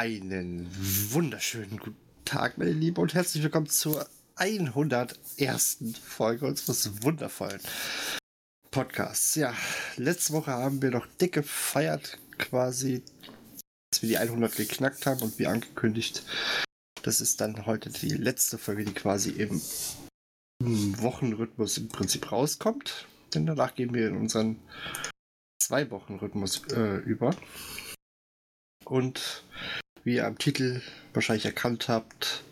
Einen wunderschönen guten Tag, meine Lieben, und herzlich willkommen zur 101. Folge unseres wundervollen Podcasts. Ja, letzte Woche haben wir noch dick gefeiert, quasi, dass wir die 100 geknackt haben und wie angekündigt, das ist dann heute die letzte Folge, die quasi im Wochenrhythmus im Prinzip rauskommt. Denn danach gehen wir in unseren Zwei-Wochen-Rhythmus äh, über. Und wie ihr am Titel wahrscheinlich erkannt habt,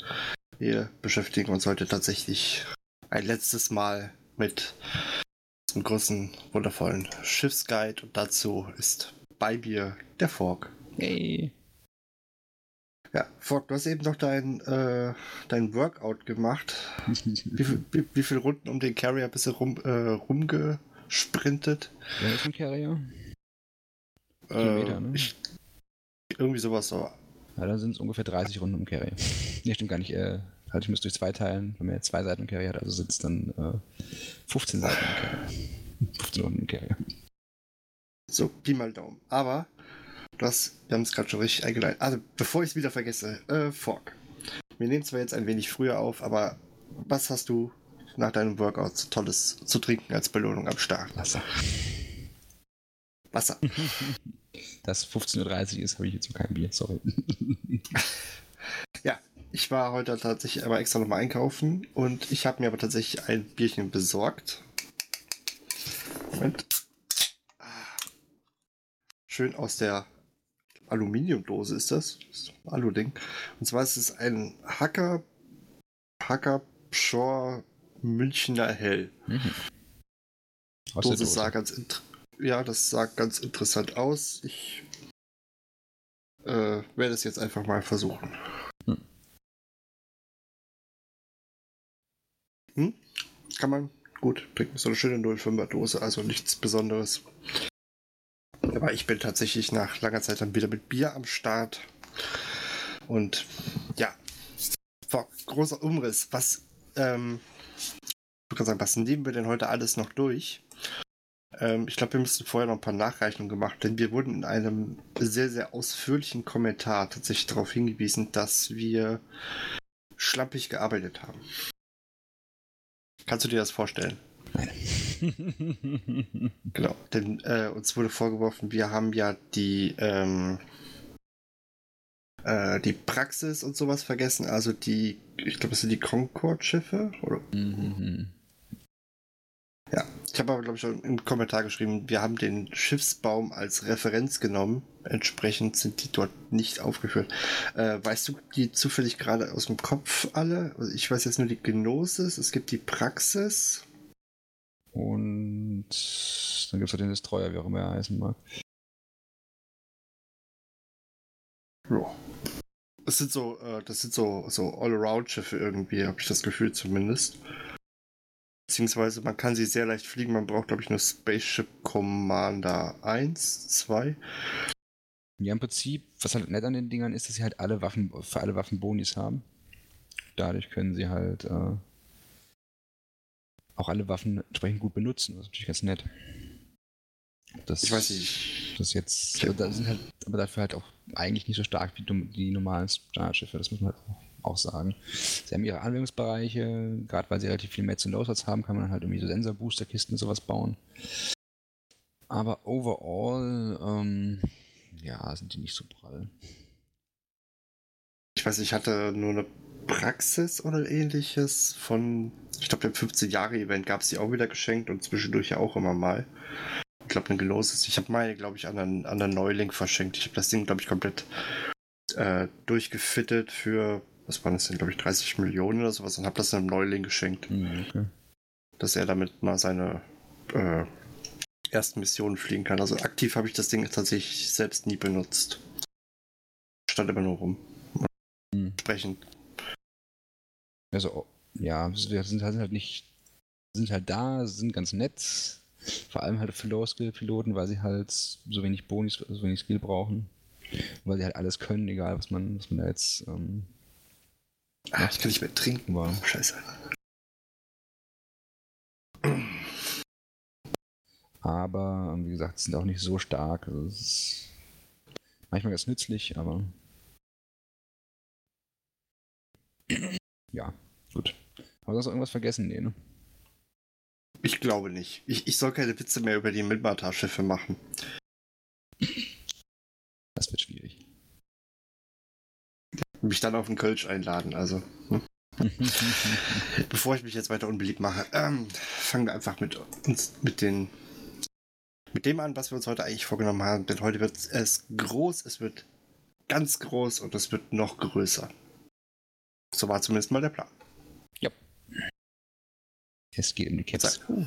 wir beschäftigen uns heute tatsächlich ein letztes Mal mit einem großen, wundervollen Schiffsguide und dazu ist bei mir der Fork. Hey. Ja, Fork, du hast eben noch dein, äh, dein Workout gemacht. wie, wie, wie viele Runden um den Carrier bist du rum, äh, rumgesprintet? Wer ist ein Carrier? Kilometer, äh, ne? Ich, irgendwie sowas so. Ja, dann sind es ungefähr 30 Runden um Carrier. Ne, stimmt gar nicht. Äh, halt, ich müsste durch zwei teilen, wenn man jetzt zwei Seiten im Carrier hat, also sind es dann äh, 15 Seiten im Carrier. 15 Runden im Carrier. So, Pi mal Daumen. Aber du hast, wir haben es gerade schon richtig eingeleitet. Also, bevor ich es wieder vergesse, äh, Fork. Wir nehmen zwar jetzt ein wenig früher auf, aber was hast du nach deinem Workout Tolles zu trinken als Belohnung am Start? Wasser. Wasser. Dass 15.30 Uhr ist, habe ich jetzt noch kein Bier, sorry. ja, ich war heute tatsächlich aber extra nochmal einkaufen und ich habe mir aber tatsächlich ein Bierchen besorgt. Moment. Schön aus der Aluminiumdose ist das. das Alu-Ding. Und zwar ist es ein Hacker, Hacker Pschor Münchner Hell. Mhm. Dose, Dose sah ganz ja, das sah ganz interessant aus. Ich äh, werde es jetzt einfach mal versuchen. Hm. Hm? Kann man gut trinken. So eine schöne 05er Dose, also nichts Besonderes. Aber ich bin tatsächlich nach langer Zeit dann wieder mit Bier am Start. Und ja, großer Umriss. Was, ähm, ich kann sagen, was nehmen wir denn heute alles noch durch? Ähm, ich glaube, wir müssen vorher noch ein paar Nachreichungen gemacht, denn wir wurden in einem sehr, sehr ausführlichen Kommentar tatsächlich darauf hingewiesen, dass wir schlampig gearbeitet haben. Kannst du dir das vorstellen? Nein. genau, denn äh, uns wurde vorgeworfen, wir haben ja die, ähm, äh, die Praxis und sowas vergessen, also die, ich glaube, das sind die Concorde-Schiffe, oder? Mhm. Ich habe aber, glaube ich, schon im Kommentar geschrieben, wir haben den Schiffsbaum als Referenz genommen. Entsprechend sind die dort nicht aufgeführt. Äh, weißt du die zufällig gerade aus dem Kopf alle? Also ich weiß jetzt nur die Gnosis, es gibt die Praxis. Und dann gibt es halt den Destroyer, wie auch immer er heißen mag. Ja. Das sind so, äh, das sind so, so All-Around-Schiffe irgendwie, habe ich das Gefühl zumindest. Beziehungsweise man kann sie sehr leicht fliegen. Man braucht, glaube ich, nur Spaceship Commander 1, 2. Ja, im Prinzip, was halt nett an den Dingern ist, dass sie halt alle Waffen, für alle Waffen Bonis haben. Dadurch können sie halt äh, auch alle Waffen entsprechend gut benutzen. Das ist natürlich ganz nett. Das, ich weiß nicht. Das jetzt, also da sind halt, aber dafür halt auch eigentlich nicht so stark wie die normalen Startschiffe. Das muss man halt auch auch sagen. Sie haben ihre Anwendungsbereiche, gerade weil sie relativ viel Metz und Loadsatz haben, kann man halt irgendwie so Sensor-Booster-Kisten und sowas bauen. Aber overall, ähm, ja, sind die nicht so prall. Ich weiß, ich hatte nur eine Praxis oder ähnliches von, ich glaube, dem 15-Jahre-Event gab es die auch wieder geschenkt und zwischendurch ja auch immer mal. Ich glaube, ein geloses. Ich habe meine, glaube ich, an einen, an einen Neuling verschenkt. Ich habe das Ding, glaube ich, komplett äh, durchgefittet für was waren das denn, glaube ich, 30 Millionen oder sowas und habe das einem Neuling geschenkt. Mhm, okay. Dass er damit mal seine, äh, ersten Missionen fliegen kann. Also aktiv habe ich das Ding tatsächlich selbst nie benutzt. Stand immer nur rum. Hm. Entsprechend. Also, ja, sind halt, halt nicht, sind halt da, sind ganz nett. Vor allem halt für Low-Skill-Piloten, weil sie halt so wenig Bonis, so wenig Skill brauchen. Weil sie halt alles können, egal was man, was man da jetzt. Ähm, ah, ich kann nicht mehr trinken. war. Scheiße. Aber, ähm, wie gesagt, sind auch nicht so stark. Also es ist manchmal ganz nützlich, aber. Ja, gut. Aber sonst noch irgendwas vergessen? Nee, ne? Ich glaube nicht. Ich, ich soll keine Witze mehr über die Milmata-Schiffe machen. Das wird schwierig. Mich dann auf den Kölsch einladen, also. Hm? Bevor ich mich jetzt weiter unbeliebt mache, ähm, fangen wir einfach mit uns, mit den, mit dem an, was wir uns heute eigentlich vorgenommen haben. Denn heute wird es groß, es wird ganz groß und es wird noch größer. So war zumindest mal der Plan. Es geht um die Caps. Uh.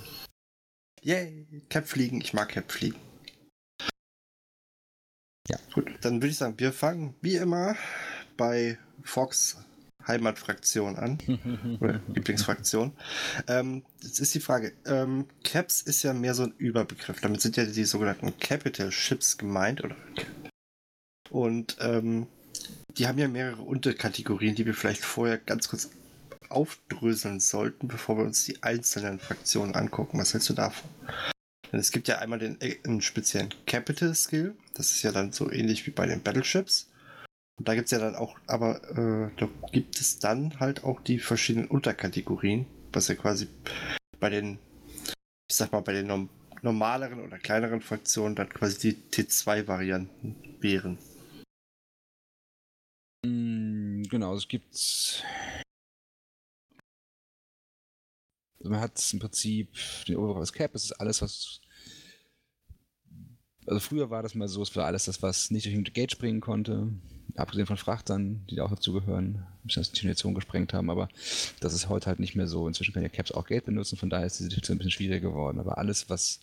Yay, Cap fliegen. Ich mag Cap fliegen. Ja. Gut, dann würde ich sagen, wir fangen wie immer bei Fox Heimatfraktion an. oder Lieblingsfraktion. Ähm, jetzt ist die Frage, ähm, Caps ist ja mehr so ein Überbegriff. Damit sind ja die sogenannten Capital Ships gemeint. Oder? Und ähm, die haben ja mehrere Unterkategorien, die wir vielleicht vorher ganz kurz aufdröseln sollten, bevor wir uns die einzelnen Fraktionen angucken. Was hältst du davon? Denn es gibt ja einmal den einen speziellen Capital Skill. Das ist ja dann so ähnlich wie bei den Battleships. Und da gibt es ja dann auch, aber äh, da gibt es dann halt auch die verschiedenen Unterkategorien, was ja quasi bei den, ich sag mal, bei den norm normaleren oder kleineren Fraktionen dann quasi die T2-Varianten wären. Mm, Genau, es gibt. Also man hat im Prinzip den Overpass Cap, das ist alles, was. Also früher war das mal so, es war alles das, was nicht durch den Gate springen konnte. Abgesehen von Frachtern, die da auch dazugehören, ein bisschen das die Definition gesprengt haben, aber das ist heute halt nicht mehr so. Inzwischen können ja Caps auch Gate benutzen, von daher ist die Situation ein bisschen schwieriger geworden. Aber alles, was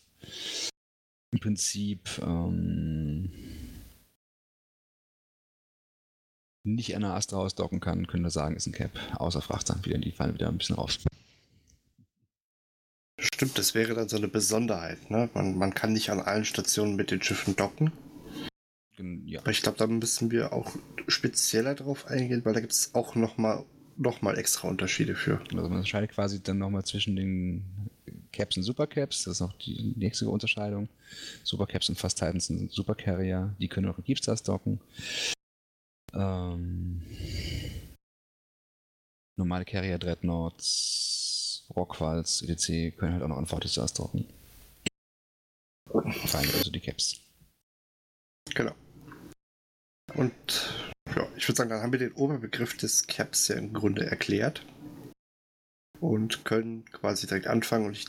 im Prinzip ähm, nicht an der Astra ausdocken kann, können wir sagen, ist ein Cap. Außer Frachter. Wieder, die fallen wieder ein bisschen raus. Stimmt, das wäre dann so eine Besonderheit. Ne? Man, man kann nicht an allen Stationen mit den Schiffen docken. Ja. Aber ich glaube, da müssen wir auch spezieller drauf eingehen, weil da gibt es auch nochmal noch mal extra Unterschiede für. Also man unterscheidet quasi dann nochmal zwischen den Caps und Supercaps. Das ist noch die nächste Unterscheidung. Supercaps und Fast Titans sind Supercarrier. Die können auch in Keepstars docken. Ähm, normale Carrier, Dreadnoughts, Rockwalls, etc. können halt auch noch Fortistars docken. Vor allem also die Caps. Genau. Und ja, ich würde sagen, dann haben wir den Oberbegriff des Caps ja im Grunde erklärt. Und können quasi direkt anfangen. Und ich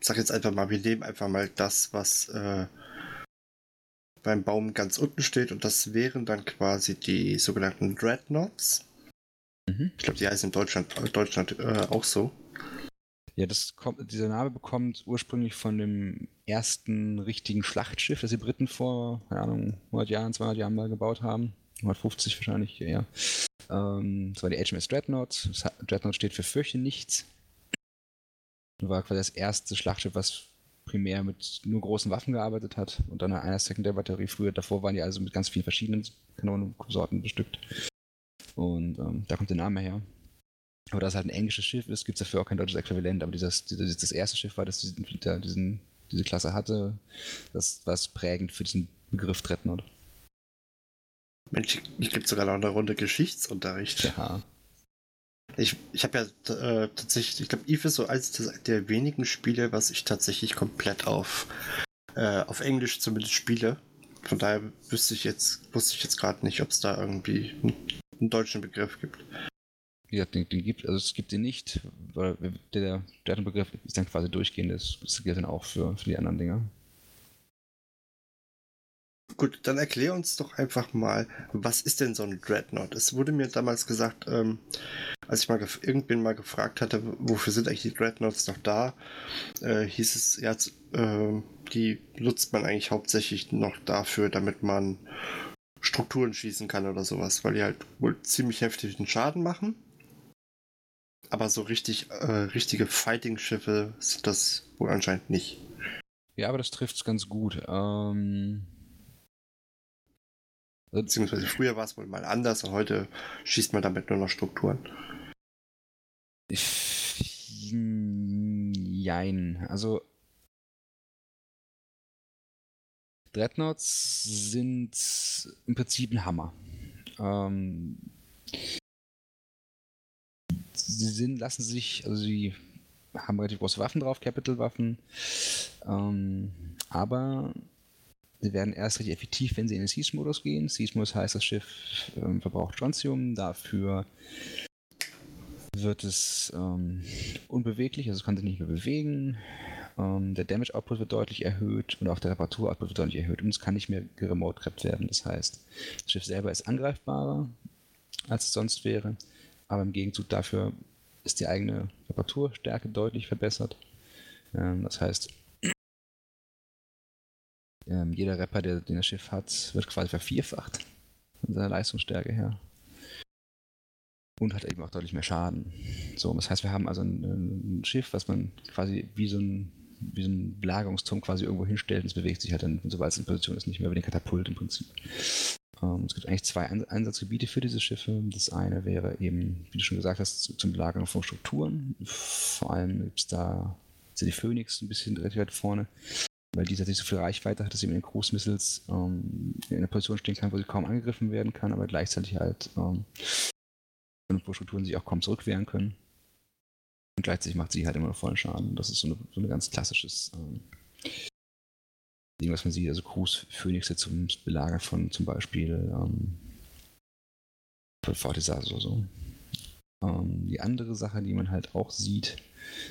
sage jetzt einfach mal, wir nehmen einfach mal das, was äh, beim Baum ganz unten steht. Und das wären dann quasi die sogenannten Dreadnoughts. Mhm. Ich glaube, die heißen in Deutschland, Deutschland äh, auch so. Ja, das kommt, dieser Name bekommt ursprünglich von dem ersten richtigen Schlachtschiff, das die Briten vor, keine Ahnung, 100 Jahren, 200 Jahren mal gebaut haben. 150 wahrscheinlich, eher. Ähm, das war die HMS Dreadnought. Dreadnought steht für Fürchte nichts. War quasi das erste Schlachtschiff, was primär mit nur großen Waffen gearbeitet hat und dann einer Sekundärbatterie. Früher davor waren die also mit ganz vielen verschiedenen Kanonensorten bestückt. Und ähm, da kommt der Name her. Aber da es halt ein englisches Schiff ist, gibt es dafür auch kein deutsches Äquivalent. Aber dieses, dieses, das erste Schiff war, das diesen, diesen, diese Klasse hatte, das war prägend für diesen Begriff Dreadnought. Mensch, ich gibt sogar noch eine Runde Geschichtsunterricht. Ja. Ich, ich habe ja äh, tatsächlich, ich glaube, Eve ist so eines der- der wenigen Spiele, was ich tatsächlich komplett auf, äh, auf Englisch zumindest spiele. Von daher wüsste ich jetzt, wusste ich jetzt gerade nicht, ob es da irgendwie einen, einen deutschen Begriff gibt. Wie gesagt, den, den gibt, also es gibt den nicht, weil der Dreadnought-Begriff ist dann quasi durchgehend, das, das gilt dann auch für, für die anderen Dinger. Gut, dann erklär uns doch einfach mal, was ist denn so ein Dreadnought? Es wurde mir damals gesagt, ähm, als ich mal irgendwen mal gefragt hatte, wofür sind eigentlich die Dreadnoughts noch da, äh, hieß es, ja, äh, die nutzt man eigentlich hauptsächlich noch dafür, damit man Strukturen schießen kann oder sowas, weil die halt wohl ziemlich heftigen Schaden machen. Aber so richtig, äh, richtige Fighting-Schiffe sind das wohl anscheinend nicht. Ja, aber das trifft es ganz gut. Ähm, Beziehungsweise früher war es wohl mal anders und heute schießt man damit nur noch Strukturen. Jein. Also Dreadnoughts sind im Prinzip ein Hammer. Ähm, sie sind, lassen sich, also sie haben relativ große Waffen drauf, Capital-Waffen, ähm, aber Sie werden erst richtig effektiv, wenn sie in den Siege-Modus gehen. Siege-Modus heißt, das Schiff ähm, verbraucht Strontium. Dafür wird es ähm, unbeweglich, also es kann sich nicht mehr bewegen. Ähm, der Damage-Output wird deutlich erhöht und auch der Reparatur-Output wird deutlich erhöht und es kann nicht mehr geremote werden. Das heißt, das Schiff selber ist angreifbarer, als es sonst wäre, aber im Gegenzug dafür ist die eigene Reparaturstärke deutlich verbessert. Ähm, das heißt, ähm, jeder Rapper, der den das Schiff hat, wird quasi vervierfacht von seiner Leistungsstärke her. Und hat eben auch deutlich mehr Schaden. So, das heißt, wir haben also ein, ein Schiff, was man quasi wie so ein, wie so ein Belagerungsturm quasi irgendwo hinstellt und es bewegt sich halt dann, sobald es in Position ist, nicht mehr wie den Katapult im Prinzip. Ähm, es gibt eigentlich zwei Einsatzgebiete für diese Schiffe. Das eine wäre eben, wie du schon gesagt hast, zum Belagern von Strukturen. Vor allem gibt es da ja die Phoenix ein bisschen relativ weit vorne weil die tatsächlich so viel Reichweite hat, dass sie mit den Cruise ähm, in einer Position stehen kann, wo sie kaum angegriffen werden kann, aber gleichzeitig halt ähm, wo Strukturen sich auch kaum zurückwehren können. Und gleichzeitig macht sie halt immer noch vollen Schaden. Das ist so, eine, so ein ganz klassisches ähm, Ding, was man sieht. Also Phoenix zum Belagern von zum Beispiel ähm, Fortisar oder so. Ähm, die andere Sache, die man halt auch sieht,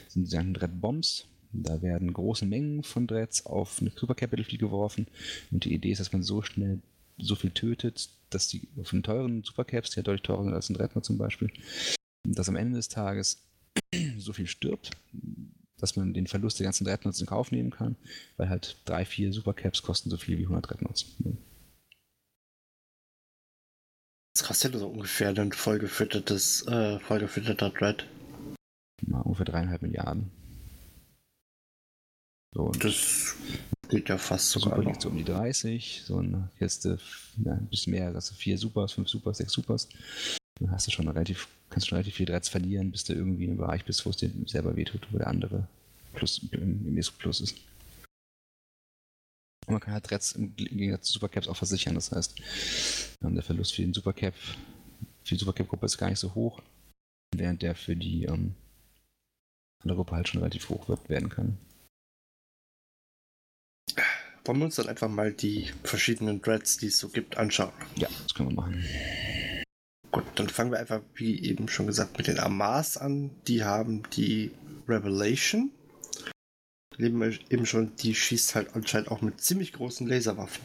sind die sogenannten Red Bombs. Da werden große Mengen von Dreads auf eine Super Capital Fleet geworfen. Und die Idee ist, dass man so schnell so viel tötet, dass die von teuren Supercaps, die ja deutlich teurer sind als ein Dreadnought zum Beispiel, dass am Ende des Tages so viel stirbt, dass man den Verlust der ganzen Dreadnoughts in Kauf nehmen kann, weil halt drei, vier Supercaps kosten so viel wie 100 Dreadnoughts. Das kostet so ungefähr ein vollgefüttertes, äh, vollgefütterter Dread. Mal ungefähr dreieinhalb Milliarden. So, das geht ja fast sogar Super liegt so um die 30, so eine Kiste, ja, ein bisschen mehr, also vier Supers, fünf Supers, sechs Supers. Dann hast du schon relativ, kannst schon relativ viel Dreads verlieren, bis du irgendwie in einem Bereich bist, wo es dir selber wehtut, wo der andere plus, im, im Plus ist. Und man kann halt Dreads im Gegensatz zu Supercaps auch versichern, das heißt, der Verlust für den Supercap, für die Supercap-Gruppe ist gar nicht so hoch, während der für die ähm, andere Gruppe halt schon relativ hoch wird, werden kann. Wollen wir uns dann einfach mal die verschiedenen Dreads, die es so gibt, anschauen? Ja, das können wir machen. Gut, dann fangen wir einfach, wie eben schon gesagt, mit den Amars an. Die haben die Revelation. Eben schon, die schießt halt anscheinend auch mit ziemlich großen Laserwaffen.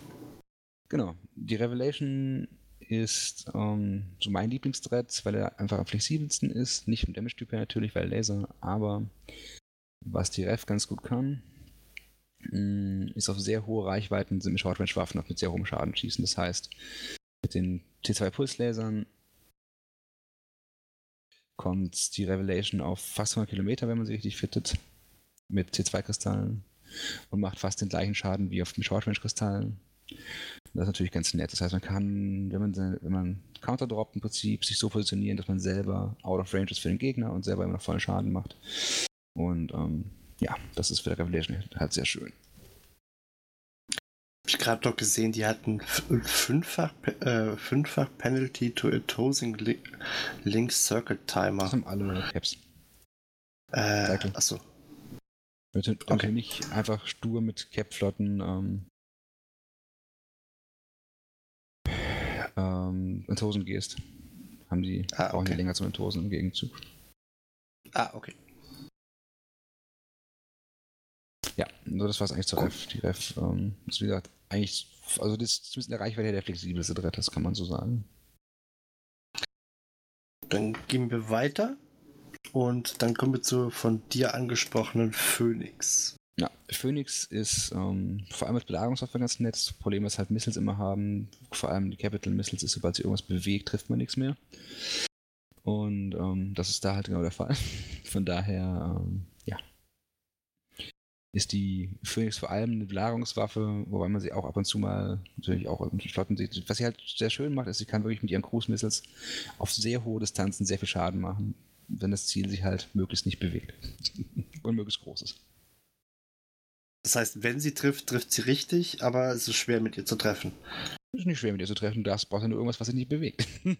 Genau, die Revelation ist ähm, so mein Lieblingsthread, weil er einfach am flexibelsten ist. Nicht im Damage-Typ natürlich, weil Laser, aber was die Ref ganz gut kann, Mm, ist auf sehr hohe Reichweiten, sind mit Short-Range-Waffen auch mit sehr hohem Schaden schießen. Das heißt, mit den T2-Pulslasern kommt die Revelation auf fast 100 Kilometer, wenn man sie richtig fittet, mit T2-Kristallen und macht fast den gleichen Schaden wie auf den Short-Range-Kristallen. Das ist natürlich ganz nett. Das heißt, man kann, wenn man, wenn man Counter droppt, im Prinzip sich so positionieren, dass man selber out of range ist für den Gegner und selber immer noch vollen Schaden macht. Und ähm, ja, das ist für der Revelation halt sehr schön. Ich gerade doch gesehen, die hatten fünffach, äh, fünffach Penalty to Opposing Link Circuit Timer. Das haben alle Caps. Äh, achso. Bitte okay. nicht einfach stur mit Cap-Flotten ähm, ähm, in Tosen gehst. Haben die, ah, brauchen okay. die länger zum Entosen im Gegenzug. Ah, okay. Ja, nur das war es eigentlich zur Ref. Die Ref ähm, ist wie gesagt eigentlich, also das ist zumindest in der Reichweite der flexibelste das kann man so sagen. Dann gehen wir weiter und dann kommen wir zur von dir angesprochenen Phoenix. Ja, Phoenix ist ähm, vor allem als Belagerungswaffe ganz nett. Das Problem, was halt Missiles immer haben, vor allem die Capital Missiles, ist, sobald sie irgendwas bewegt, trifft man nichts mehr. Und ähm, das ist da halt genau der Fall. Von daher, ähm, ist die Phoenix vor allem eine Belagerungswaffe, wobei man sie auch ab und zu mal natürlich auch in Flotten sieht. Was sie halt sehr schön macht, ist, sie kann wirklich mit ihren Cruise Missiles auf sehr hohe Distanzen sehr viel Schaden machen, wenn das Ziel sich halt möglichst nicht bewegt und möglichst groß ist. Das heißt, wenn sie trifft, trifft sie richtig, aber es ist schwer mit ihr zu treffen. Es ist nicht schwer mit ihr zu treffen, du brauchst ja nur irgendwas, was sich nicht bewegt.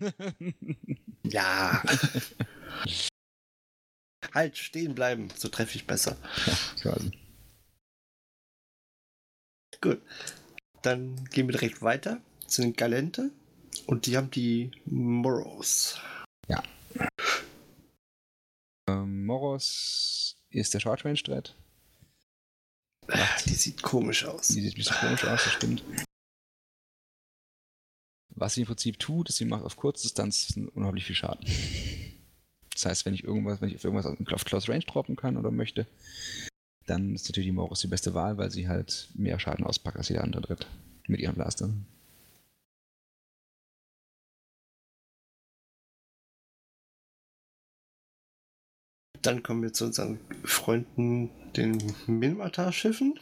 ja. halt, stehen bleiben, so treffe ich besser. Ja, quasi. Gut. Dann gehen wir direkt weiter zu den Galente und die haben die Moros. Ja. Ähm, Moros ist der Short Range Threat. Ach, die sieht komisch aus. Die sieht ein bisschen komisch aus, das stimmt. Was sie im Prinzip tut, ist, sie macht auf Kurzdistanz unheimlich viel Schaden. Das heißt, wenn ich irgendwas, wenn ich auf irgendwas auf Close Range droppen kann oder möchte, dann ist natürlich die Morus die beste Wahl, weil sie halt mehr Schaden auspackt als jeder andere Dritt mit ihrem Blaster. Dann kommen wir zu unseren Freunden, den Minmatar-Schiffen.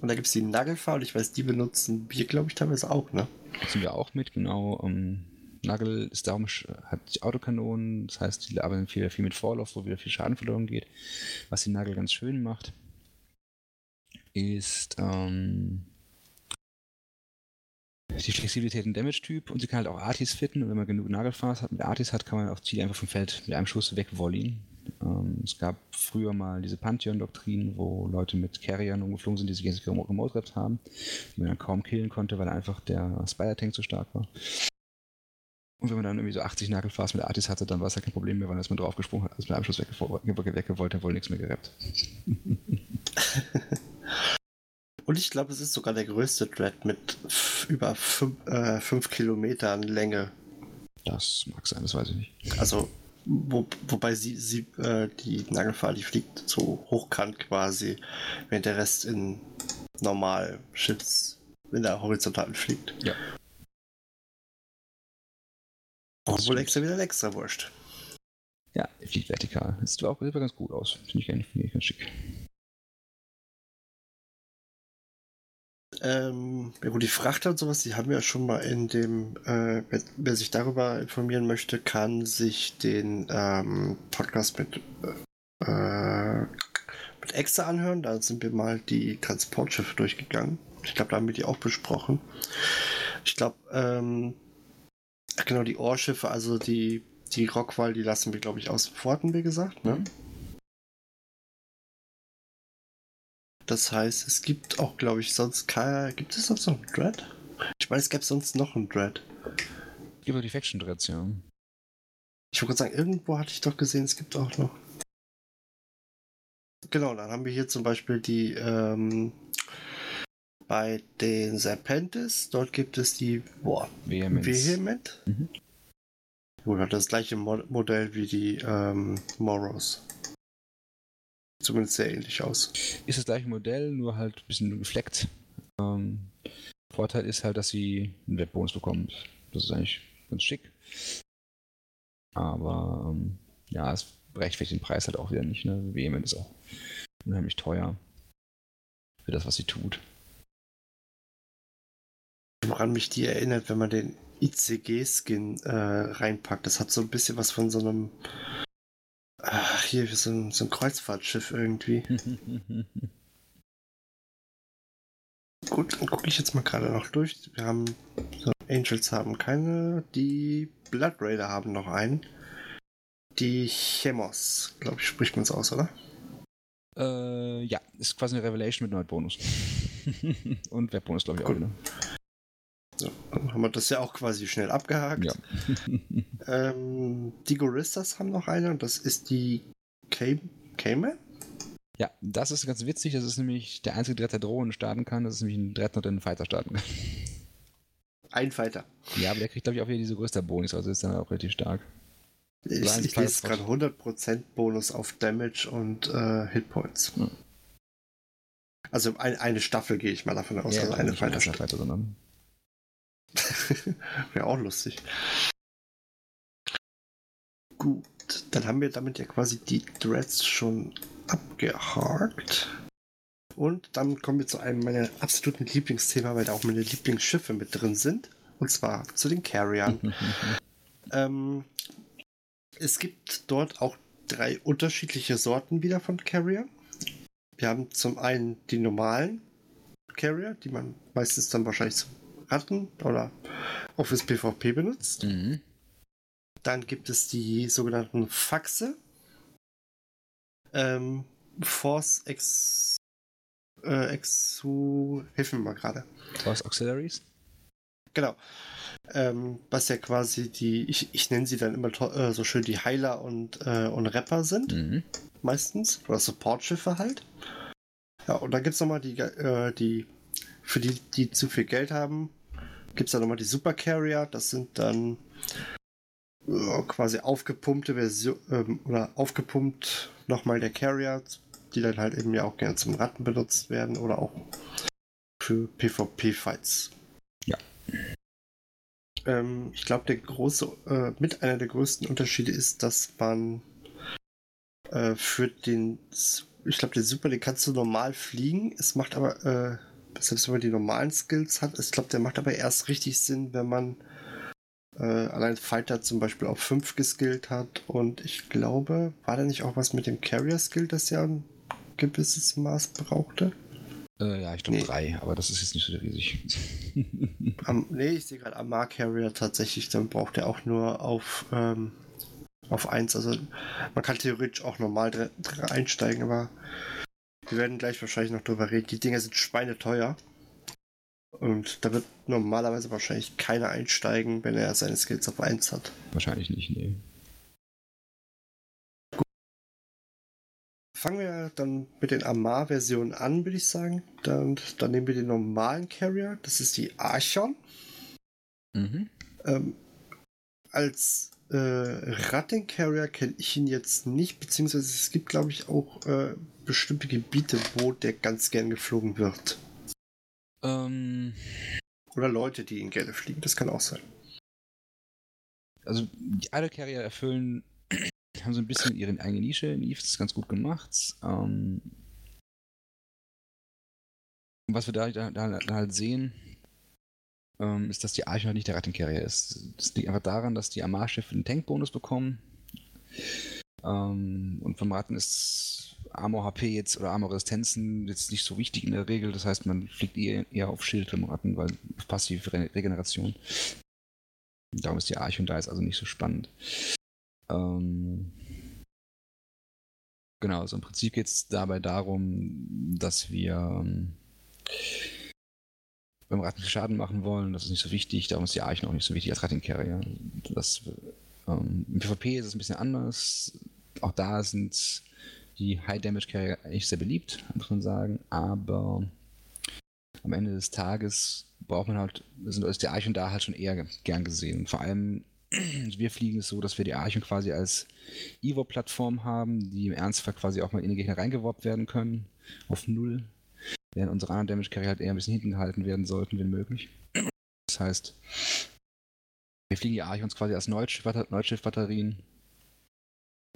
Und da gibt es die Nagelfahr und ich weiß, die benutzen wir, glaube ich, teilweise auch, ne? Nutzen wir auch mit, genau. Um, ähm, Nagel ist darum, hat Autokanonen, das heißt, die arbeiten viel, viel mit Vorlauf, wo wieder viel Schaden verloren geht. Was die Nagel ganz schön macht, ist ähm, die Flexibilität und Damage-Typ und sie kann halt auch Artis fitten und wenn man genug Nagelfass hat, mit Artis hat, kann man auch Ziel einfach vom Feld mit einem Schuss wegvolleyen. Ähm, es gab früher mal diese Pantheon-Doktrin, wo Leute mit Carriern umgeflogen sind, die sich jetzt Remote haben, die man dann kaum killen konnte, weil einfach der Spider-Tank zu stark war. Und wenn man dann irgendwie so 80 Nagelfas mit Artis hatte, dann war es ja kein Problem mehr, weil als man draufgesprungen hat, als mit einem Schuss weggewollt, hat wohl nichts mehr gerappt. Und ich glaube, es ist sogar der größte Dread mit über 5 äh, Kilometern Länge. Das mag sein, das weiß ich nicht. Also wo, wobei sie, sie äh, die Nagelfahr, die fliegt so hochkant quasi, während der Rest in normal Schiffs in der Horizontalen fliegt. Ja. Obwohl extra wieder extra wurscht. Ja, fliegt vertikal. Das sieht auch sieht ganz gut aus. Finde ich, find ich ganz schick. Ähm, ja gut, die Frachter und sowas, die haben wir ja schon mal in dem, äh, wer, wer, sich darüber informieren möchte, kann sich den ähm, Podcast mit, äh, mit Extra anhören. Da sind wir mal die Transportschiffe durchgegangen. Ich glaube, da haben wir die auch besprochen. Ich glaube, ähm, genau, die Ohrschiffe, also die, die Rockwall, die lassen wir, glaube ich, außen vor, hatten wir gesagt, ne? Mhm. Das heißt, es gibt auch, glaube ich, sonst keine. Gibt es sonst noch einen Dread? Ich meine, es gäbe sonst noch einen Dread. Es gibt auch die Faction Dreads, ja. Ich wollte sagen, irgendwo hatte ich doch gesehen, es gibt auch noch. Genau, dann haben wir hier zum Beispiel die ähm, bei den Serpentis, dort gibt es die boah, Vehement. Vehement. Mhm. Oder das gleiche Mo Modell wie die ähm, Moros zumindest sehr ähnlich aus. Ist das gleiche Modell, nur halt ein bisschen gefleckt. Ähm, Vorteil ist halt, dass sie einen Webbonus bekommen. Das ist eigentlich ganz schick. Aber ähm, ja, es rechtfertigt den Preis halt auch wieder nicht. Ne? Vehement ist auch unheimlich teuer für das, was sie tut. Woran mich die erinnert, wenn man den ICG-Skin äh, reinpackt. Das hat so ein bisschen was von so einem Ach, hier so ein, so ein Kreuzfahrtschiff irgendwie. Gut, dann gucke ich jetzt mal gerade noch durch. Wir haben so, Angels haben keine, die Blood Raider haben noch einen. Die Chemos, glaube ich, spricht man es aus, oder? Äh, ja, ist quasi eine Revelation mit Nerd-Bonus. Und Webbonus, glaube ich, Gut. auch. Ne? So, dann haben wir das ja auch quasi schnell abgehakt. Ja. ähm, die Goristas haben noch eine und das ist die Cayman? Ja, das ist ganz witzig. Das ist nämlich der einzige Dread, der Drohnen starten kann. Das ist nämlich ein Dreadnought, der einen Fighter starten kann. Ein Fighter. Ja, aber der kriegt, glaube ich, auch wieder diese größte Bonus, also ist dann auch relativ stark. Ich, ich lese gerade 100% Bonus auf Damage und äh, Hitpoints. Hm. Also ein, eine Staffel gehe ich mal davon aus, ja, also eine Fighter. Fighter sondern Wäre auch lustig. Gut, dann haben wir damit ja quasi die Dreads schon abgehakt. Und dann kommen wir zu einem meiner absoluten Lieblingsthema, weil da auch meine Lieblingsschiffe mit drin sind. Und zwar zu den Carriern. ähm, es gibt dort auch drei unterschiedliche Sorten wieder von Carrier. Wir haben zum einen die normalen Carrier, die man meistens dann wahrscheinlich Ratten oder auch fürs PvP benutzt. Mhm. Dann gibt es die sogenannten Faxe. Ähm, Force X. Äh, Exu. Hilf mir mal gerade. Force Auxiliaries? Genau. Ähm, was ja quasi die, ich, ich nenne sie dann immer äh, so schön die Heiler und, äh, und Rapper sind. Mhm. Meistens. Oder Support-Schiffe halt. Ja, und dann gibt es nochmal die, äh, die, für die, die zu viel Geld haben, gibt es dann nochmal die Super Carrier. Das sind dann äh, quasi aufgepumpte Version ähm, oder aufgepumpt nochmal der Carrier, die dann halt eben ja auch gerne zum Ratten benutzt werden oder auch für PvP-Fights. Ja. Ähm, ich glaube, der große, äh, mit einer der größten Unterschiede ist, dass man äh, für den, ich glaube, den Super, den kannst du normal fliegen. Es macht aber, äh, selbst wenn man die normalen Skills hat, ich glaube, der macht aber erst richtig Sinn, wenn man äh, allein Fighter zum Beispiel auf 5 geskillt hat. Und ich glaube, war da nicht auch was mit dem Carrier-Skill, das ja ein gewisses Maß brauchte? Äh, ja, ich glaube 3, nee. aber das ist jetzt nicht so riesig. am, nee, ich sehe gerade Amar Carrier tatsächlich, dann braucht er auch nur auf, ähm, auf 1. Also man kann theoretisch auch normal einsteigen, aber wir werden gleich wahrscheinlich noch drüber reden. Die Dinger sind schweineteuer. Und da wird normalerweise wahrscheinlich keiner einsteigen, wenn er seine Skills auf 1 hat. Wahrscheinlich nicht, nee. Gut. Fangen wir dann mit den Amar-Versionen an, würde ich sagen. Dann, dann nehmen wir den normalen Carrier, das ist die Archon. Mhm. Ähm, als äh, Ratten-Carrier kenne ich ihn jetzt nicht, beziehungsweise es gibt, glaube ich, auch äh, bestimmte Gebiete, wo der ganz gern geflogen wird. Ähm, Oder Leute, die in gerne fliegen, das kann auch sein. Also die Idle Carrier erfüllen, haben so ein bisschen ihre eigene Nische in Eve, das ist ganz gut gemacht. Ähm, was wir da, da, da halt sehen, ähm, ist, dass die Arche halt nicht der Ratten Carrier ist. Das liegt einfach daran, dass die Amar-Schiffe einen Tankbonus bekommen. Ähm, und vom Ratten ist Armor HP jetzt oder Armor Resistenzen jetzt nicht so wichtig in der Regel. Das heißt, man fliegt eher, eher auf Schildklamotten, weil auf passive Re Regeneration. Darum ist die Archon da ist also nicht so spannend. Ähm genau, also im Prinzip geht es dabei darum, dass wir beim Ratten Schaden machen wollen. Das ist nicht so wichtig. Darum ist die Archon auch nicht so wichtig als Rattencarrier. Das, ähm, Im PvP ist es ein bisschen anders. Auch da sind die High Damage Carrier eigentlich sehr beliebt, muss man sagen, aber am Ende des Tages braucht man halt, sind ist der Archon da halt schon eher gern gesehen. Vor allem, wir fliegen es so, dass wir die Archon quasi als Evo-Plattform haben, die im Ernstfall quasi auch mal in den Gegner reingeworben werden können, auf Null. Während unsere anderen Damage Carrier halt eher ein bisschen hinten gehalten werden sollten, wenn möglich. Das heißt, wir fliegen die Archons quasi als Neuschiff-Batterien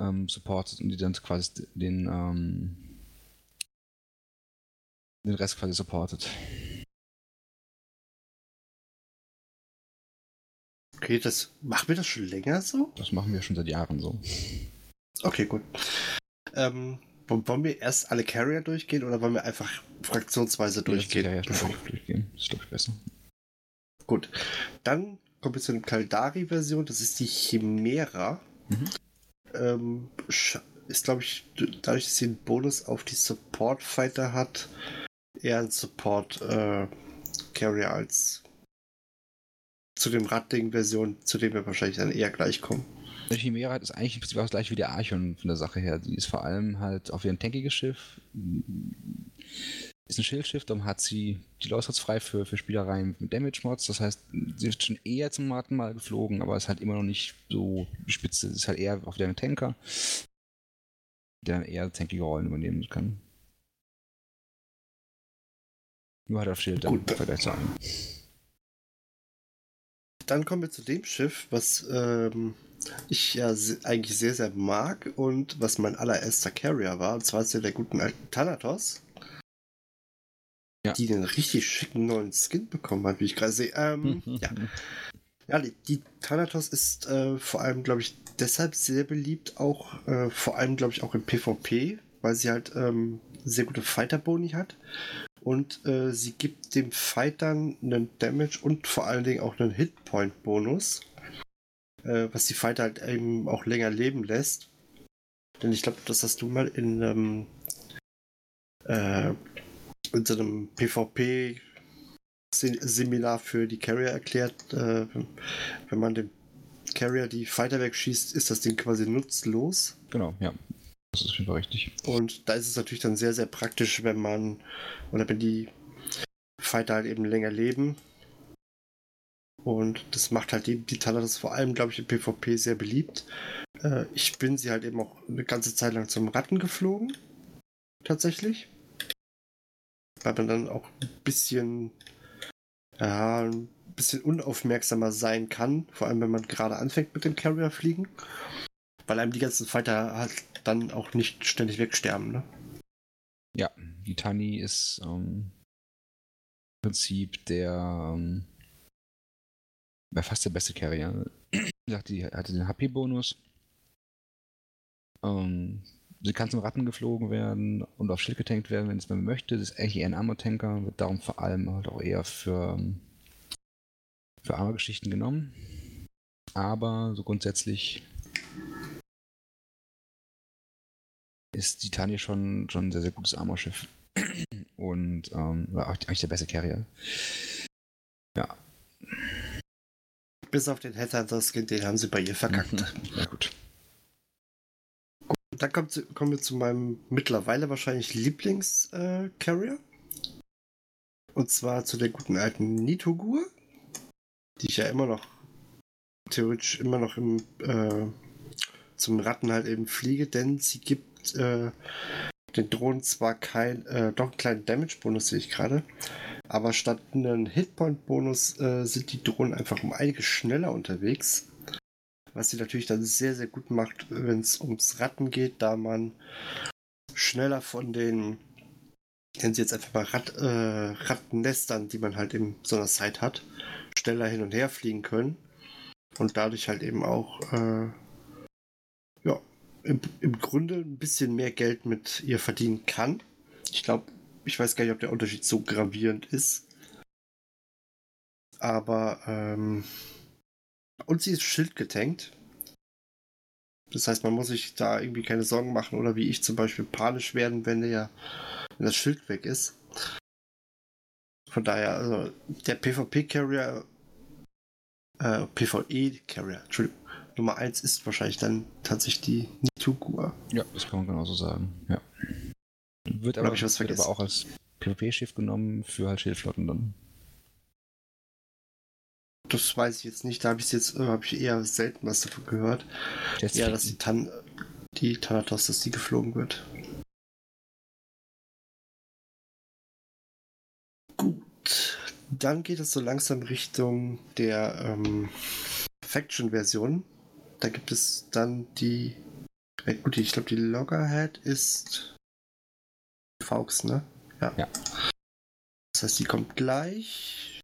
ähm, supportet und die dann quasi den, ähm, den Rest quasi supportet. Okay, das machen wir das schon länger so? Das machen wir schon seit Jahren so. Okay, gut. Ähm, wollen wir erst alle Carrier durchgehen oder wollen wir einfach fraktionsweise durchgehen? Ja, ja, durchgehen. Das ist, glaube ich, besser. Gut. Dann kommen wir zu der Kaldari-Version. Das ist die Chimera. Mhm ähm, ist, glaube ich, dadurch, dass sie einen Bonus auf die Support Fighter hat, eher ein Support äh, Carrier als zu dem Radding-Version, zu dem wir wahrscheinlich dann eher gleich kommen. Die Chimera ist eigentlich das gleich wie der Archon von der Sache her. Die ist vor allem halt auf ihrem tankiges Schiff. Ist ein Schildschiff, darum hat sie die Lausatz frei für, für Spielereien mit Damage-Mods. Das heißt, sie ist schon eher zum Marken mal geflogen, aber ist halt immer noch nicht so spitz. Sie ist halt eher auf deren Tanker, der dann eher tankige Rollen übernehmen kann. Nur halt auf Schild dann im Vergleich zu einem. Dann kommen wir zu dem Schiff, was ähm, ich ja eigentlich sehr, sehr mag und was mein allererster Carrier war. Und zwar ist ja der guten alten Thanatos. Ja. Die den richtig schicken neuen Skin bekommen hat, wie ich gerade sehe. Ähm, ja. Ja, die, die Thanatos ist äh, vor allem, glaube ich, deshalb sehr beliebt, auch äh, vor allem, glaube ich, auch im PvP, weil sie halt ähm, sehr gute Fighter-Boni hat und äh, sie gibt dem Fightern einen Damage und vor allen Dingen auch einen Hitpoint-Bonus, äh, was die Fighter halt eben auch länger leben lässt. Denn ich glaube, das hast du mal in, ähm, äh, in so einem PvP-Seminar für die Carrier erklärt. Äh, wenn man dem Carrier die Fighter wegschießt, ist das Ding quasi nutzlos. Genau, ja. Das ist schon richtig. Und da ist es natürlich dann sehr, sehr praktisch, wenn man oder wenn die Fighter halt eben länger leben. Und das macht halt die, die Thanatos vor allem, glaube ich, im PvP sehr beliebt. Äh, ich bin sie halt eben auch eine ganze Zeit lang zum Ratten geflogen. Tatsächlich. Weil man dann auch ein bisschen, ja, ein bisschen unaufmerksamer sein kann. Vor allem, wenn man gerade anfängt mit dem Carrier fliegen. Weil einem die ganzen Fighter halt dann auch nicht ständig wegsterben, ne? Ja, die Tani ist ähm, im Prinzip der ähm, fast der beste Carrier. Gesagt, die hatte den HP-Bonus. Ähm, sie kann zum Ratten geflogen werden und auf Schild getankt werden, wenn es man möchte. Das ist eigentlich eher ein Armor-Tanker, wird darum vor allem halt auch eher für, für Armor-Geschichten genommen. Aber so grundsätzlich ist die Titania schon, schon ein sehr, sehr gutes Armorschiff. Und ähm, war eigentlich der beste Carrier. Ja. Bis auf den Headhunter-Skin, den haben sie bei ihr verkackt. Ja, gut. Gut, dann kommt, kommen wir zu meinem mittlerweile wahrscheinlich Lieblings-Carrier. Äh, Und zwar zu der guten alten Nitogur, die ich ja immer noch theoretisch immer noch im, äh, zum Ratten halt eben fliege, denn sie gibt äh, den Drohnen zwar kein, äh, doch einen kleinen Damage-Bonus, sehe ich gerade, aber statt einen Hitpoint-Bonus äh, sind die Drohnen einfach um einiges schneller unterwegs. Was sie natürlich dann sehr, sehr gut macht, wenn es ums Ratten geht, da man schneller von den, nennen sie jetzt einfach mal Rat, äh, Rattennestern, die man halt in so einer Zeit hat, schneller hin und her fliegen können. Und dadurch halt eben auch äh, im, im Grunde ein bisschen mehr Geld mit ihr verdienen kann. Ich glaube, ich weiß gar nicht, ob der Unterschied so gravierend ist. Aber, ähm, und sie ist schildgetankt. Das heißt, man muss sich da irgendwie keine Sorgen machen oder wie ich zum Beispiel panisch werden, wenn der, wenn das Schild weg ist. Von daher, also der PvP-Carrier, äh, PvE-Carrier, Entschuldigung, Nummer 1 ist wahrscheinlich dann tatsächlich die Nitugua. Ja, das kann man genauso sagen, ja. Wird aber, ich was wird aber auch als PvP-Schiff genommen für halt Schildflotten dann. Das weiß ich jetzt nicht, da habe ich jetzt äh, habe ich eher selten was davon gehört. ja, dass die, Tan die Thanatos, dass die geflogen wird. Gut, dann geht es so langsam Richtung der ähm, Faction-Version. Da gibt es dann die. Äh, gut, ich glaube, die Loggerhead ist. Faux, ne? Ja. ja. Das heißt, die kommt gleich.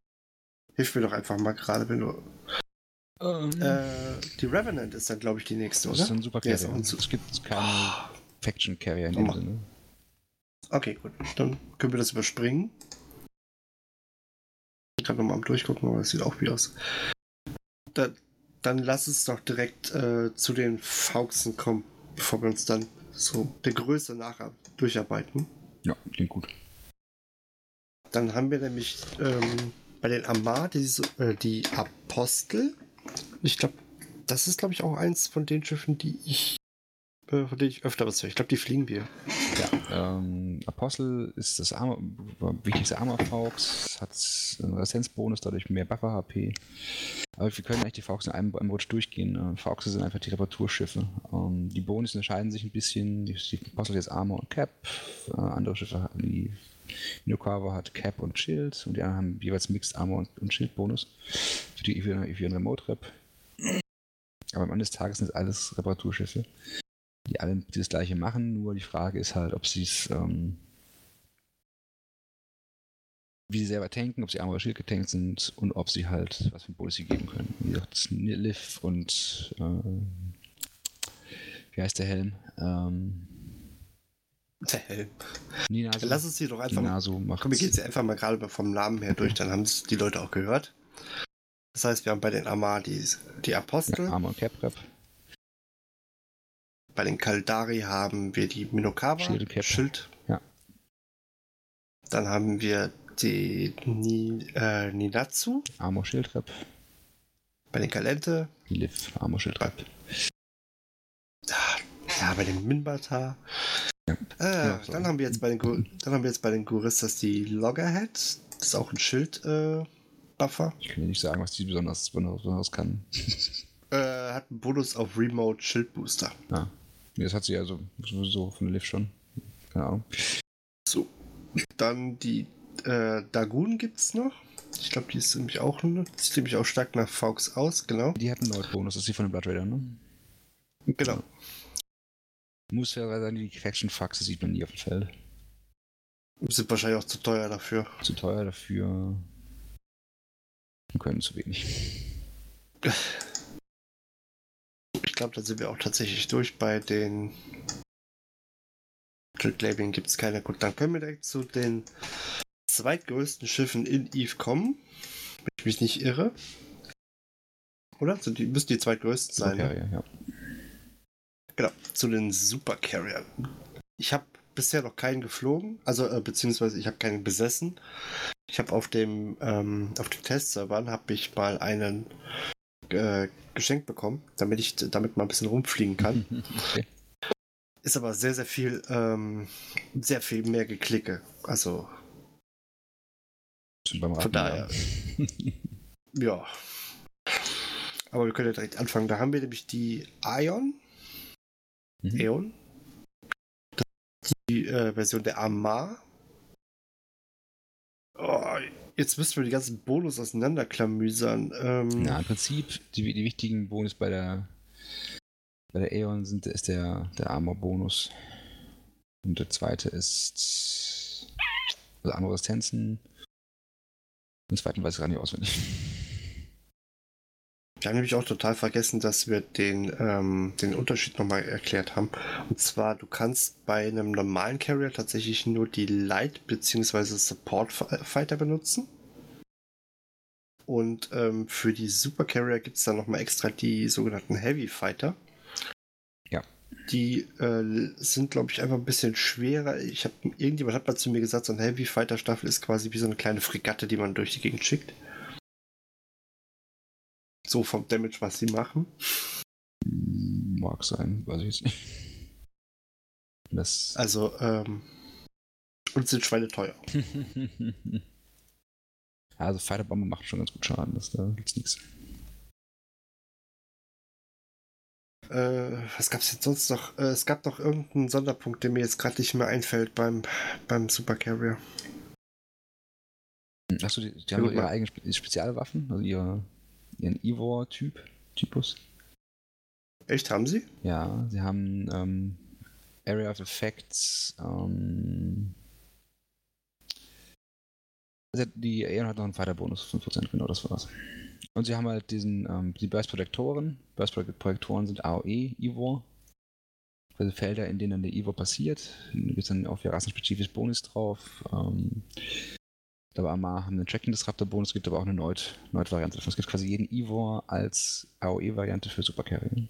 Hilf mir doch einfach mal gerade, wenn du. Um. Ähm. Äh, die Revenant ist dann, glaube ich, die nächste, das oder? Das ist ein super Carrier. Ja, es gibt keine oh. Faction Carrier in dem oh. Sinne. Okay, gut. Dann können wir das überspringen. Ich kann nochmal am Durchgucken, aber das sieht auch wie aus. Da, dann lass es doch direkt äh, zu den Fauxen kommen, bevor wir uns dann so der Größe nachher durcharbeiten. Ja, klingt gut. Dann haben wir nämlich ähm, bei den Amar die, äh, die Apostel. Ich glaube, das ist, glaube ich, auch eins von den Schiffen, die ich, äh, von denen ich öfter was höre. Ich glaube, die fliegen wir. Ja, ähm, Apostel ist das Armor, wichtigste Armor-Faux, hat einen Resistenzbonus, dadurch mehr Buffer-HP. Aber wir können eigentlich die Faux in einem, einem Rutsch durchgehen. Äh, Faux sind einfach die Reparaturschiffe. Ähm, die Bonus unterscheiden sich ein bisschen. Die, die Apostel ist Armor und Cap. Äh, andere Schiffe, wie Minokawa hat Cap und Shield und die anderen haben jeweils Mixed Armor und, und Shield-Bonus für, die, für ihren Remote-Rep. Aber am Ende des Tages sind es alles Reparaturschiffe, die alle das gleiche machen, nur die Frage ist halt, ob sie es, ähm, wie sie selber tanken, ob sie Armor Shield getankt sind und ob sie halt was für Bonus sie geben können. Wie gesagt, Liv und äh, wie heißt der Helm? Ähm, Der Helm. Ninasu. Lass uns die doch einfach mal. Ninasu Komm, wir gehen jetzt einfach mal gerade vom Namen her durch, dann haben es die Leute auch gehört. Das heißt, wir haben bei den Amadis die Apostel, Armor und Cap Rep. bei den Kaldari haben wir die Minokawa, Cap. Schild. Ja. Dann haben wir die Ni, äh, Ninatsu, Armor Shield Rep. bei den Kalente, Liv, Armor Shield Rep. ja, bei den Minbata. Ja. Äh, sorry. dann haben wir jetzt bei den dann haben wir jetzt bei den Guristas die Loggerhead. Das ist auch ein Schild äh, Buffer. Ich kann dir nicht sagen, was die besonders, besonders, besonders kann. Äh, hat einen Bonus auf Remote Schild Booster. Ja. Nee, das hat sie also sowieso von der Liv schon. Keine Ahnung. So. Dann die äh, Dagun gibt's noch. Ich glaube, die ist nämlich auch sieht nämlich auch stark nach Faux aus, genau. Die hat einen Leut-Bonus, das ist die von den Blood Raider, ne? Genau. Muss ja sein, die Faction Faxe sieht man nie auf dem Feld. Sind wahrscheinlich auch zu teuer dafür. Zu teuer dafür. Und können zu wenig. Ich glaube, da sind wir auch tatsächlich durch bei den Trick Labeling gibt es keine. Gut, dann können wir direkt zu den zweitgrößten Schiffen in Eve kommen. Wenn ich mich nicht irre. Oder? Sind die, müssen die zweitgrößten sein. ne? Okay, ja, ja. Genau, zu den Super Carrier. Ich habe bisher noch keinen geflogen, also äh, beziehungsweise ich habe keinen besessen. Ich habe auf dem ähm, auf den Testservern habe ich mal einen äh, geschenkt bekommen, damit ich damit mal ein bisschen rumfliegen kann. Okay. Ist aber sehr sehr viel ähm, sehr viel mehr geklicke. Also beim Von daher. ja. Aber wir können ja direkt anfangen. Da haben wir nämlich die Ion, Mhm. Eon. Das ist die äh, Version der Amar. Oh, jetzt müssten wir die ganzen Bonus auseinanderklamüsern. Ähm, Ja, im Prinzip, die, die wichtigen Bonus bei der bei der Aeon sind, ist der, der Armor-Bonus. Und der zweite ist also Armor-Resistenzen. Den zweiten weiß ich gar nicht auswendig. Wir haben nämlich auch total vergessen, dass wir den, ähm, den Unterschied nochmal erklärt haben. Und zwar, du kannst bei einem normalen Carrier tatsächlich nur die Light- bzw. Support-Fighter benutzen. Und ähm, für die Super Carrier gibt es dann nochmal extra die sogenannten Heavy Fighter. Ja. Die äh, sind, glaube ich, einfach ein bisschen schwerer. Ich habe irgendjemand hat mal zu mir gesagt, so ein Heavy Fighter Staffel ist quasi wie so eine kleine Fregatte, die man durch die Gegend schickt. So vom Damage, was sie machen. Mag sein, weiß ich jetzt nicht. Das. Also, ähm, und sind Schweine teuer. also Fighter-Bombe macht schon ganz gut Schaden, das, da gibt's nichts. Äh, was gab's jetzt sonst noch? Äh, es gab noch irgendeinen Sonderpunkt, der mir jetzt gerade nicht mehr einfällt beim, beim Super Carrier. Achso, die, die haben ihre eigenen Spe Spezialwaffen, also ihre, ihren Ivor-Typ, Typus. Echt, haben sie? Ja, sie haben ähm, Area of Effects. Ähm, also die Aeon hat noch einen Fighter-Bonus, 5%, genau das war's. Und sie haben halt diesen, ähm, die Burst-Projektoren. Burst-Projektoren sind AOE, Ivor. Also Felder, in denen der Ivor passiert. Da gibt es dann auch wieder rassenspezifisches Bonus drauf. Ähm, ich glaube, Amar haben einen Tracking-Disruptor-Bonus, es gibt aber auch eine Neut- Neut-Variante davon. Es gibt quasi jeden Ivor als AOE-Variante für Super Carrier.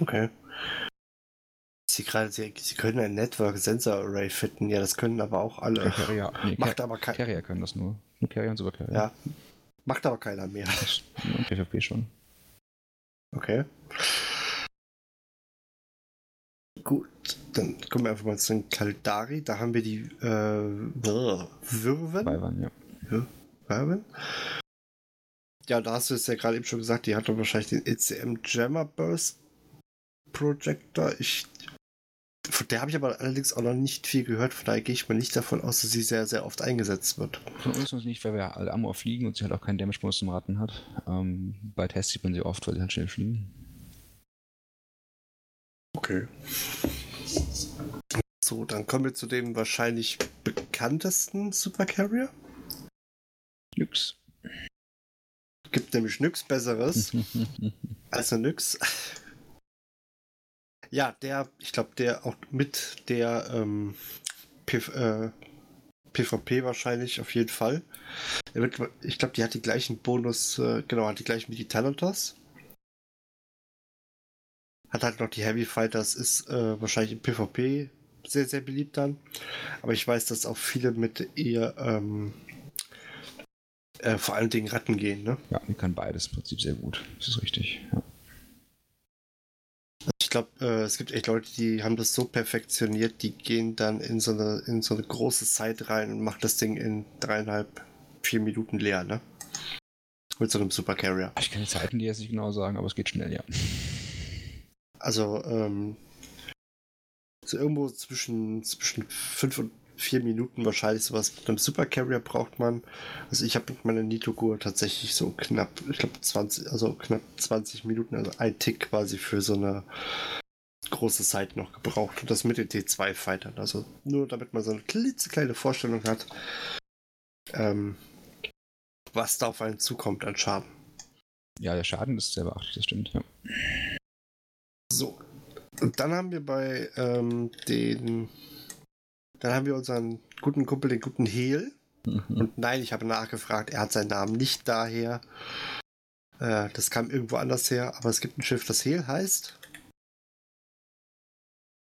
Okay. Sie gerade, sie, sie können ein Network Sensor Array fitten. Ja, das können aber auch alle. Carrier, nee, Macht Car aber kein, Carrier können das nur. Nur Carrier und Super Carrier. ja, macht aber keiner mehr. Und PvP schon. Okay. Gut, dann kommen wir einfach mal zu den Kaldari. Da haben wir die äh, Wirwen. Weiber, ja. Wirwen. Ja, da hast du es ja gerade eben schon gesagt, die hat doch wahrscheinlich den ECM Jammer Burst Projector. Ich, von der habe ich aber allerdings auch noch nicht viel gehört, von daher gehe ich mal nicht davon aus, dass sie sehr, sehr oft eingesetzt wird. Von uns noch nicht, weil wir alle Amor fliegen und sie halt auch keinen Damage-Bonus zum Ratten hat. Ähm, bei Tests sieht man sie oft, weil sie halt schnell fliegen. Okay. So, dann kommen wir zu dem wahrscheinlich bekanntesten Supercarrier. Nix. Gibt nämlich nichts Besseres als eine Nyx. Ja, der, ich glaube, der auch mit der ähm, äh, PvP wahrscheinlich auf jeden Fall. Wird, ich glaube, die hat die gleichen Bonus, äh, genau, hat die gleichen wie die Thanatos. Hat halt noch die Heavy Fighters, ist äh, wahrscheinlich im PvP sehr, sehr beliebt dann. Aber ich weiß, dass auch viele mit ihr ähm, äh, vor allen Dingen Ratten gehen, ne? Ja, die kann beides im Prinzip sehr gut. Das ist richtig. Ja. Ich glaube, äh, es gibt echt Leute, die haben das so perfektioniert, die gehen dann in so eine, in so eine große Zeit rein und machen das Ding in dreieinhalb, vier Minuten leer, ne? Mit so einem Supercarrier. Ich kann die Zeiten dir jetzt nicht genau sagen, aber es geht schnell, ja. Also, ähm, so irgendwo zwischen, zwischen fünf und vier Minuten wahrscheinlich sowas mit einem Supercarrier braucht man. Also ich habe mit meiner Nitogur tatsächlich so knapp, ich glaube 20, also knapp 20 Minuten, also ein Tick quasi für so eine große Zeit noch gebraucht und das mit den T2-Fightern. Also nur damit man so eine klitzekleine Vorstellung hat, ähm, was da auf einen zukommt an Schaden. Ja, der Schaden ist sehr beachtlich, das stimmt, ja. So. Und dann haben wir bei ähm, den dann haben wir unseren guten Kumpel, den guten Heel. Mhm. Und nein, ich habe nachgefragt, er hat seinen Namen nicht daher. Äh, das kam irgendwo anders her, aber es gibt ein Schiff, das Heel heißt.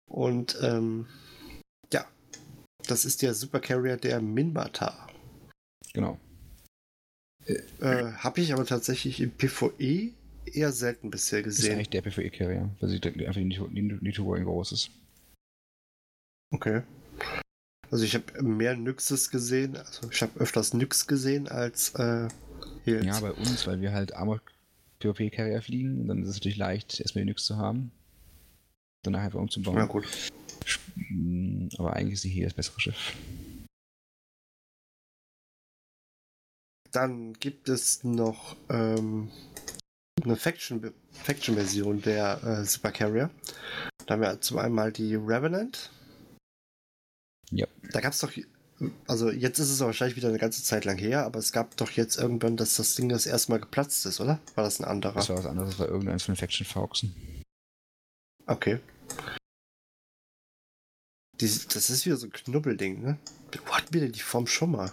Und ähm, ja, das ist der Supercarrier der Minmata. Genau. Äh, habe ich aber tatsächlich im PvE eher selten bisher gesehen. Das ist eigentlich der PvE-Carrier, weil sie einfach nicht Nito groß ist. Okay. Also ich habe mehr Nyxes gesehen, also ich habe öfters Nyx gesehen als äh, Heels. Ja, bei uns, weil wir halt Armor PvP Carrier fliegen, und dann ist es natürlich leicht, erstmal die Nyx zu haben. Danach einfach umzubauen. Ja, gut. Hm, aber eigentlich ist die hier das bessere Schiff. Dann gibt es noch ähm, eine Faction-Version Faction der äh, Super Carrier. Da haben wir zum einen mal die Revenant. Ja. Da gab es doch, also jetzt ist es wahrscheinlich wieder eine ganze Zeit lang her, aber es gab doch jetzt irgendwann, dass das Ding das erste Mal geplatzt ist, oder? War das ein anderer? Das war was anderes, das war irgendein von den Faction Fauxen. Okay. Die, das ist wieder so ein Knubbelding, ne? Wo hatten wir denn die Form schon mal?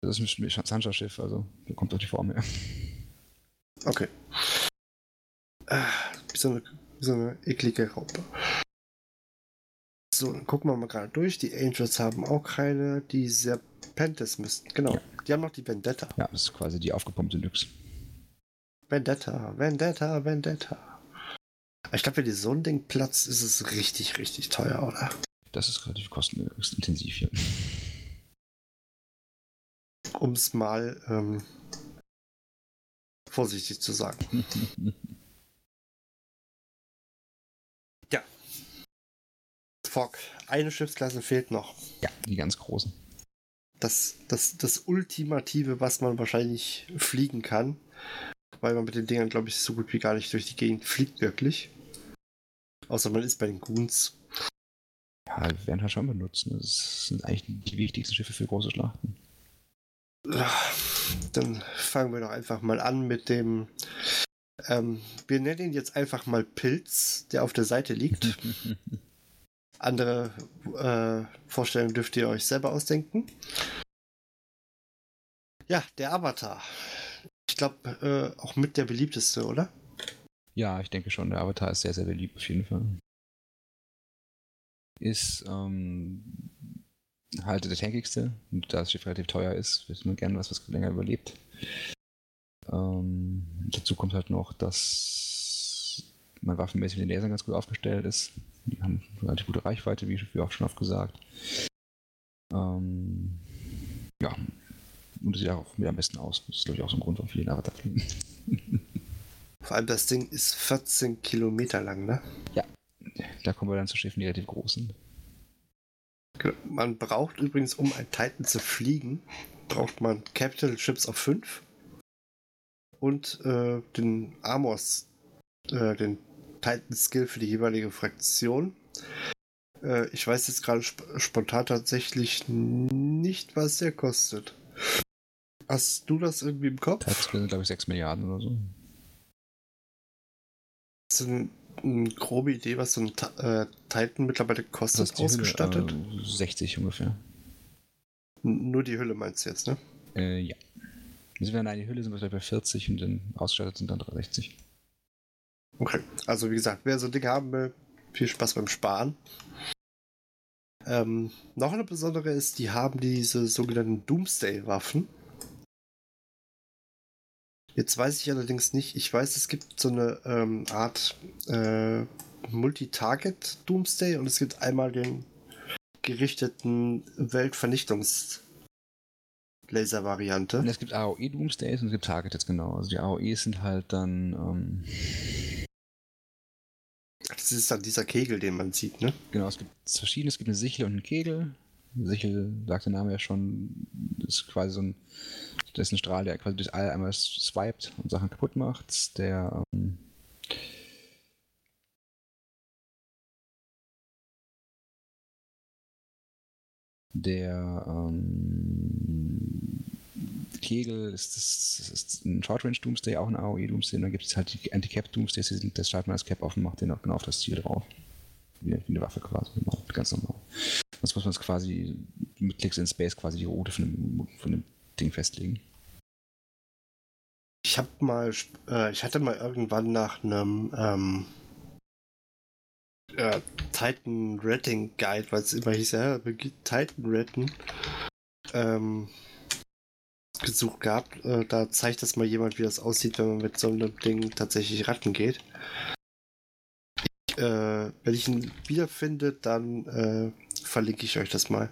Das ist ein Sancha-Schiff, also da kommt doch die Form her. Okay. Ah, wie so eine, so eine eklige Raupe. So, dann gucken wir mal gerade durch. Die Angels haben auch keine. Die Serpentes müssten. Genau. Ja. Die haben noch die Vendetta. Ja, das ist quasi die aufgepumpte Nyx. Vendetta, Vendetta, Vendetta. Ich glaube, wenn die so ein Ding platzt, ist es richtig, richtig teuer, oder? Das ist relativ kostenintensiv hier. Um es mal ähm, vorsichtig zu sagen. Fogg. Eine Schiffsklasse fehlt noch. Ja, die ganz großen. Das, das, das Ultimative, was man wahrscheinlich fliegen kann. Weil man mit den Dingern, glaube ich, so gut wie gar nicht durch die Gegend fliegt, wirklich. Außer man ist bei den Goons. Ja, wir werden halt schon benutzen. Das sind eigentlich die wichtigsten Schiffe für große Schlachten. Dann fangen wir doch einfach mal an mit dem. Ähm, wir nennen ihn jetzt einfach mal Pilz, der auf der Seite liegt. Andere äh, Vorstellungen dürft ihr euch selber ausdenken. Ja, der Avatar. Ich glaube, äh, auch mit der beliebteste, oder? Ja, ich denke schon. Der Avatar ist sehr, sehr beliebt auf jeden Fall. Ist ähm, halt der tankigste. Und da das Schiff relativ teuer ist, wird man gerne was, was länger überlebt. Ähm, dazu kommt halt noch, dass man waffenmäßig mit den Lasern ganz gut aufgestellt ist. Die haben eine relativ gute Reichweite, wie, wie auch schon oft gesagt. Ähm, ja, und das sieht auch mit am besten aus. Das ist, glaube ich, auch so ein Grund, warum viele nach da fliegen. Vor allem das Ding ist 14 Kilometer lang, ne? Ja, da kommen wir dann zu Schiffen, die relativ groß sind. Genau. Man braucht übrigens, um ein Titan zu fliegen, braucht man Capital Chips auf 5 und äh, den Armors, äh, den Titan Skill für die jeweilige Fraktion. Äh, ich weiß jetzt gerade sp spontan tatsächlich nicht, was der kostet. Hast du das irgendwie im Kopf? Das sind, glaube ich, 6 Milliarden oder so. Hast du eine, grobe Idee, was so ein äh, Titan mittlerweile kostet, ausgestattet? Hülle, äh, 60 ungefähr. N nur die Hülle meinst du jetzt, ne? Äh, ja. Also wenn eine Hülle sind wir bei 40 und dann ausgestattet sind dann 60. Okay, also wie gesagt, wer so ein Ding haben will, viel Spaß beim Sparen. Ähm, noch eine besondere ist, die haben diese sogenannten Doomsday-Waffen. Jetzt weiß ich allerdings nicht, ich weiß, es gibt so eine ähm, Art äh, Multi-Target Doomsday und es gibt einmal den gerichteten Weltvernichtungs- Laser-Variante. Es gibt AOE Doomsdays und es gibt Targeted, genau. Also die AOEs sind halt dann. Ähm das ist dann dieser Kegel, den man sieht, ne? Genau, es gibt verschiedene. Es gibt eine Sichel und einen Kegel. Sichel, sagt der Name ja schon, ist quasi so ein. Das ist ein Strahl, der quasi durch All einmal swiped und Sachen kaputt macht. Der. Ähm der ähm, Kegel ist, das, ist ein Short Range Doomsday, auch ein AOE Doomsday. Und dann gibt es halt die Anti-Cap Doomsdays, das startet man das Cap offen, macht den auch genau auf das Ziel drauf. Wie, wie eine Waffe quasi, ganz normal. Sonst muss man es quasi mit Klicks in Space quasi die Route von dem, von dem Ding festlegen. Ich habe mal, äh, ich hatte mal irgendwann nach einem ähm, äh, Titan Rating Guide, weil es immer hieß, ja, Titan Ratten, ähm, gesucht gehabt. Äh, da zeigt das mal jemand, wie das aussieht, wenn man mit so einem Ding tatsächlich ratten geht. Ich, äh, wenn ich ihn wiederfinde, dann äh, verlinke ich euch das mal.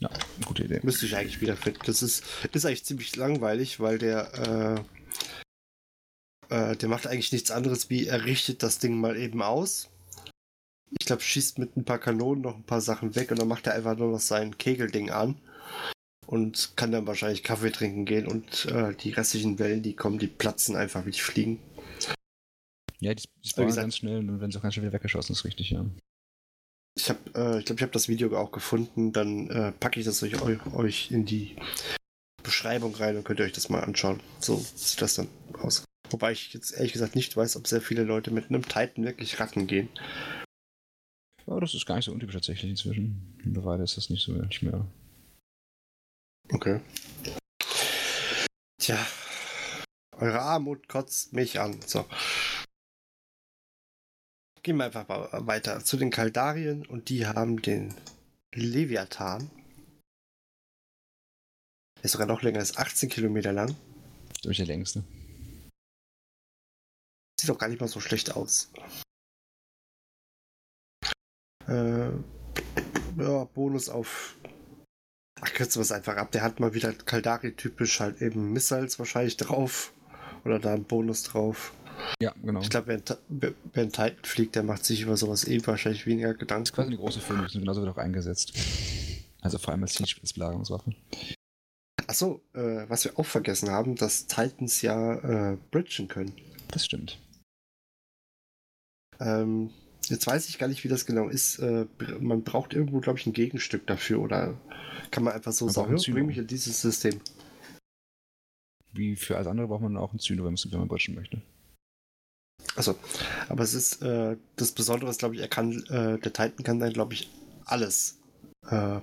Ja, gute Idee. Müsste ich eigentlich wiederfinden. Das ist, ist eigentlich ziemlich langweilig, weil der, äh, äh, der macht eigentlich nichts anderes, wie er richtet das Ding mal eben aus. Ich glaube, schießt mit ein paar Kanonen noch ein paar Sachen weg und dann macht er einfach nur noch sein Kegelding an und kann dann wahrscheinlich Kaffee trinken gehen und äh, die restlichen Wellen, die kommen, die platzen einfach wie die fliegen. Ja, die, die spawnen ganz schnell und werden so ganz schnell wieder weggeschossen, ist richtig, ja. Ich habe, äh, ich glaube, ich habe das Video auch gefunden, dann äh, packe ich das euch, euch in die Beschreibung rein und könnt ihr euch das mal anschauen. So sieht das dann aus. Wobei ich jetzt ehrlich gesagt nicht weiß, ob sehr viele Leute mit einem Titan wirklich Ratten gehen. Ja, das ist gar nicht so untypisch tatsächlich inzwischen. Mittlerweile ist das nicht so nicht mehr Okay. Tja. Eure Armut kotzt mich an. So. Gehen wir einfach mal weiter zu den Kaldarien und die haben den Leviathan. Ist sogar noch länger, ist 18 Kilometer lang. Durch der längste. Sieht doch gar nicht mal so schlecht aus. Äh, ja, Bonus auf Ach, kürzen wir es einfach ab. Der hat mal wieder Kaldari-typisch halt eben Missiles wahrscheinlich drauf. Oder da einen Bonus drauf. Ja, genau. Ich glaube, wer, wer Titan fliegt, der macht sich über sowas eh wahrscheinlich weniger Gedanken. Das ist quasi eine große Filme, die sind genauso wird auch eingesetzt. Also vor allem als Siege-Belagerungswaffe. Achso, äh, was wir auch vergessen haben, dass Titans ja äh, bridgen können. Das stimmt. Ähm, jetzt weiß ich gar nicht, wie das genau ist. Äh, man braucht irgendwo, glaube ich, ein Gegenstück dafür oder kann man einfach so man sagen, bring mich in dieses System. Wie für alles andere braucht man auch ein Zyno, wenn man bridgen möchte. Achso, aber es ist, äh, das Besondere glaube ich, er kann, äh, der Titan kann dann, glaube ich, alles äh,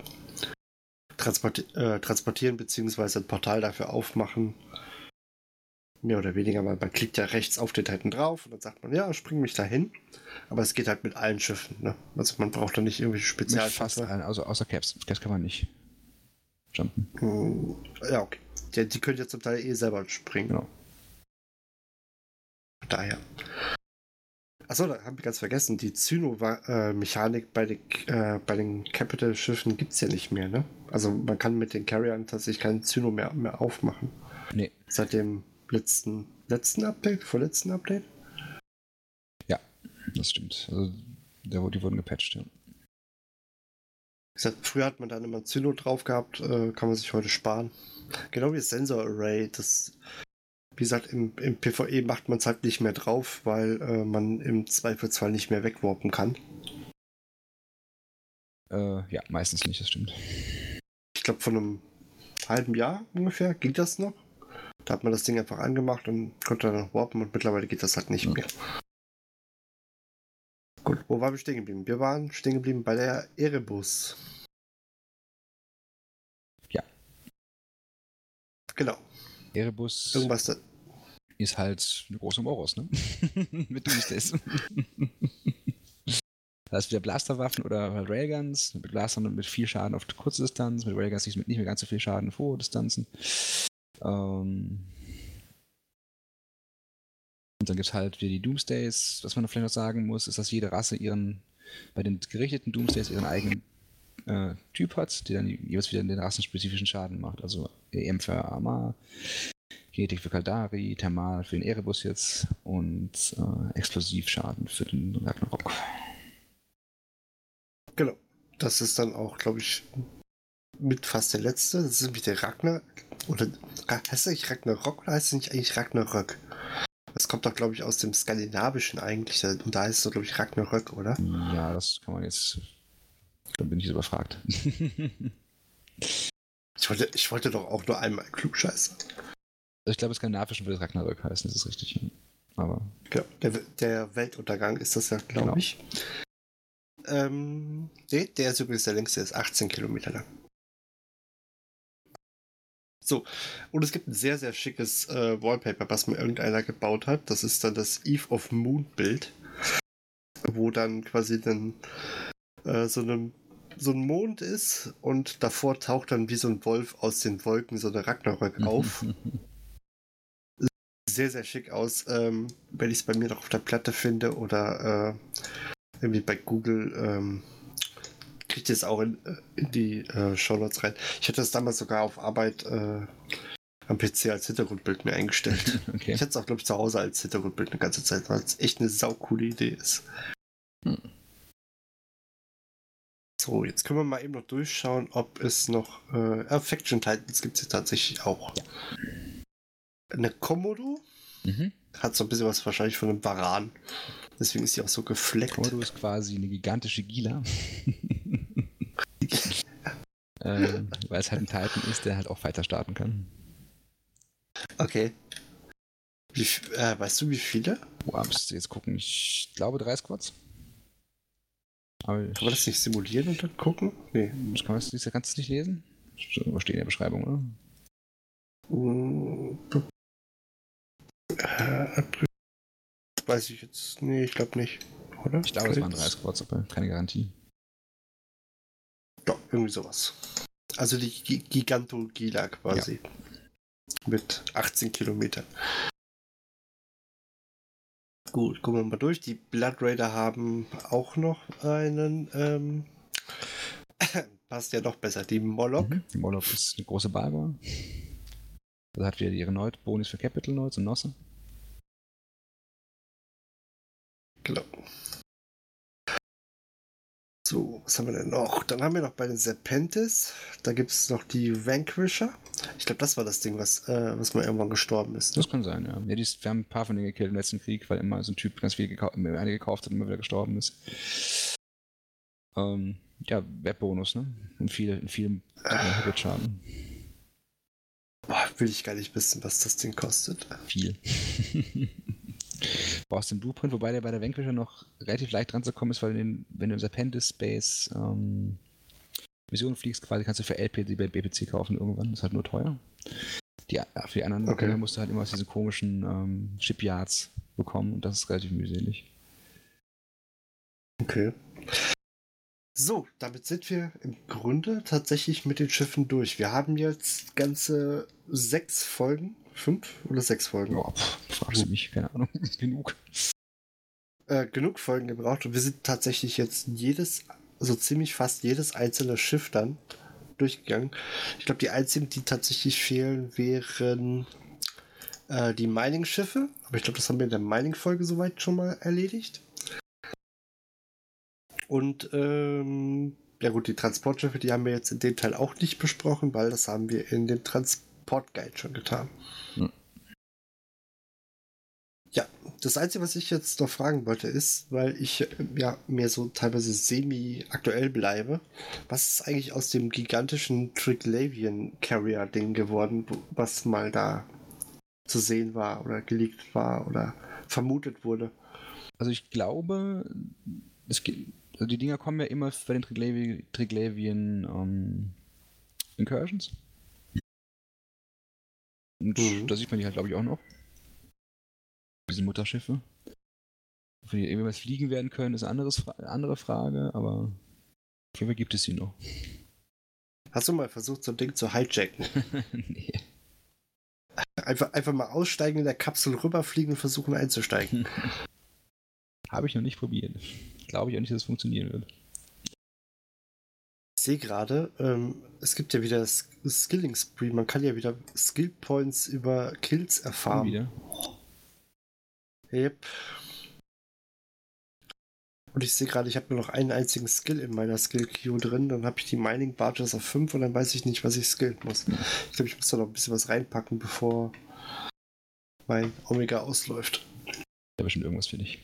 transporti äh, transportieren, beziehungsweise ein Portal dafür aufmachen. Mehr oder weniger, weil man klickt ja rechts auf den Titan drauf und dann sagt man, ja, spring mich dahin. Aber es geht halt mit allen Schiffen, ne? Also man braucht da nicht irgendwelche Spezialschiffe. Fast allen, also außer Caps. Caps kann man nicht jumpen. Hm, ja, okay. Die, die können ja zum Teil eh selber springen. Genau. Daher. Achso, da habe ich ganz vergessen. Die Zyno-Mechanik bei, den, äh, bei den Capital-Schiffen gibt es ja nicht mehr, ne? Also man kann mit den Carriern tatsächlich keinen Zyno mehr, mehr aufmachen. Nee. Seit dem letzten, letzten Update, vorletzten Update? Ja, das stimmt. Also die wurden gepatcht, ja. Gesagt, früher hat man dann immer Zyno drauf gehabt, äh, kann man sich heute sparen. Genau wie das Sensor Array, das wie gesagt, im, im PvE macht man es halt nicht mehr drauf, weil äh, man im Zweifelsfall nicht mehr wegwarpen kann. Äh, ja, meistens nicht, das stimmt. Ich glaube, von einem halben Jahr ungefähr ging das noch. Da hat man das Ding einfach angemacht und konnte dann warpen und mittlerweile geht das halt nicht mehr. Gut, wo waren wir stehen geblieben? Wir waren stehen geblieben bei der Erebus. Ja. Genau. Erebus Irgendwas da ist halt eine große Moros, ne? Mit Doomsdays. da ist wieder Blasterwaffen oder halt Railguns. Mit Blastern mit viel Schaden auf kurze Distanz, mit Railguns nicht mehr ganz so viel Schaden auf hohe Distanzen. Ähm und dann gibt es halt wieder die Doomsdays. Was man noch vielleicht noch sagen muss, ist, dass jede Rasse ihren, bei den gerichteten Doomsdays ihren eigenen äh, Typ hat, der dann jeweils wieder den rassenspezifischen Schaden macht. Also EM für Arma, Genetik für Kaldari, Thermal für den Erebus jetzt und äh, Explosivschaden für den Ragnarok. Genau. Das ist dann auch, glaube ich, mit fast der letzte. Das ist nämlich der Ragnar. Oder heißt es nicht Ragnarok oder heißt es nicht eigentlich Ragnarök? Das kommt doch, glaube ich, aus dem Skandinavischen eigentlich. Und da ist es, glaube ich, Ragnarök, oder? Ja, das kann man jetzt dann bin ich überfragt. ich, wollte, ich wollte doch auch nur einmal klugscheißen. Also ich glaube, es Skandinavischen würde Ragnarök heißen, das ist richtig. Aber. Genau, der, der Weltuntergang ist das ja, glaube genau. ich. Ähm, der, der ist übrigens der längste, der ist 18 Kilometer lang. So, und es gibt ein sehr, sehr schickes äh, Wallpaper, was mir irgendeiner gebaut hat. Das ist dann das Eve of Moon Bild, wo dann quasi dann äh, so einem so ein Mond ist und davor taucht dann wie so ein Wolf aus den Wolken so eine Ragnarök auf. sehr, sehr schick aus. Ähm, wenn ich es bei mir noch auf der Platte finde oder äh, irgendwie bei Google, ähm, kriegt ihr es auch in, äh, in die äh, Shownotes rein. Ich hatte das damals sogar auf Arbeit äh, am PC als Hintergrundbild mir eingestellt. Okay. Ich hatte es auch, glaube ich, zu Hause als Hintergrundbild eine ganze Zeit, weil es echt eine saukoole Idee ist. Hm. So, jetzt können wir mal eben noch durchschauen, ob es noch äh, Faction Titans gibt es hier tatsächlich auch. Ja. Eine Komodo mhm. hat so ein bisschen was wahrscheinlich von einem Varan. Deswegen ist sie auch so gefleckt. Komodo ist quasi eine gigantische Gila. ähm, weil es halt ein Titan ist, der halt auch weiter starten kann. Okay. Wie, äh, weißt du, wie viele? Müsst ihr jetzt gucken. Ich glaube drei Squads. Aber kann man das nicht simulieren und dann gucken? Nee. Das kann man das, du es nicht lesen? Das steht in der Beschreibung, oder? Äh, weiß ich jetzt. Nee, ich glaube nicht. Oder? Ich glaube, es waren drei Squads, aber keine Garantie. Doch, irgendwie sowas. Also die Giganto-Gila quasi. Ja. Mit 18 Kilometern. Gut, gucken wir mal durch. Die Blood Raider haben auch noch einen. Ähm, passt ja noch besser. Die Moloch. Mhm. Die Moloch ist eine große Barbar. Da hat wieder ihre Neut Bonus für Capital Notes und Nosse. Genau. So, was haben wir denn noch? Dann haben wir noch bei den Serpentes, da gibt es noch die Vanquisher. Ich glaube, das war das Ding, was, äh, was mal irgendwann gestorben ist. Ne? Das kann sein, ja. ja die, wir haben ein paar von denen gekillt im letzten Krieg, weil immer so ein Typ ganz viel gekau eine gekauft hat und immer wieder gestorben ist. Ähm, ja, Webbonus, ne? Und viel, in vielem äh, Schaden. Boah, will ich gar nicht wissen, was das Ding kostet. Viel. brauchst den Blueprint, wobei der bei der Vanquisher noch relativ leicht dran zu kommen ist, weil den, wenn du im Serpentis Space ähm, Mission fliegst, quasi kannst du für LP die bei BPC kaufen irgendwann. Das ist halt nur teuer. Die, für die anderen okay. musst du halt immer aus diesen komischen ähm, Shipyards bekommen und das ist relativ mühselig. Okay. So, damit sind wir im Grunde tatsächlich mit den Schiffen durch. Wir haben jetzt ganze sechs Folgen Fünf oder sechs Folgen? Pff, fragst du mich, keine Ahnung. Genug. Äh, genug Folgen gebraucht und wir sind tatsächlich jetzt jedes, so ziemlich fast jedes einzelne Schiff dann durchgegangen. Ich glaube, die einzigen, die tatsächlich fehlen, wären äh, die Mining-Schiffe. Aber ich glaube, das haben wir in der Mining-Folge soweit schon mal erledigt. Und ähm, ja gut, die Transportschiffe, die haben wir jetzt in dem Teil auch nicht besprochen, weil das haben wir in dem Transportguide schon getan. Das Einzige, was ich jetzt noch fragen wollte, ist, weil ich äh, ja mir so teilweise semi-aktuell bleibe, was ist eigentlich aus dem gigantischen Triglavian Carrier Ding geworden, was mal da zu sehen war oder geleakt war oder vermutet wurde? Also ich glaube, es geht, also die Dinger kommen ja immer bei den Triglavian, Triglavian um, Incursions. Und mhm. da sieht man die halt, glaube ich, auch noch diese Mutterschiffe. Ob die irgendwas fliegen werden können, ist eine andere Frage, aber auf jeden Fall gibt es sie noch. Hast du mal versucht, so ein Ding zu hijacken? nee. Einfach, einfach mal aussteigen in der Kapsel rüberfliegen und versuchen einzusteigen. Habe ich noch nicht probiert. Glaube ich auch nicht, dass es funktionieren wird. Ich sehe gerade, ähm, es gibt ja wieder das Skilling Spree. Man kann ja wieder Skill Points über Kills erfahren. Wieder. Yep. Und ich sehe gerade, ich habe nur noch einen einzigen Skill in meiner Skill-Queue drin. Dann habe ich die Mining Barges auf 5 und dann weiß ich nicht, was ich skillen muss. Ich glaube, ich muss da noch ein bisschen was reinpacken, bevor mein Omega ausläuft. Ja, bestimmt irgendwas für dich.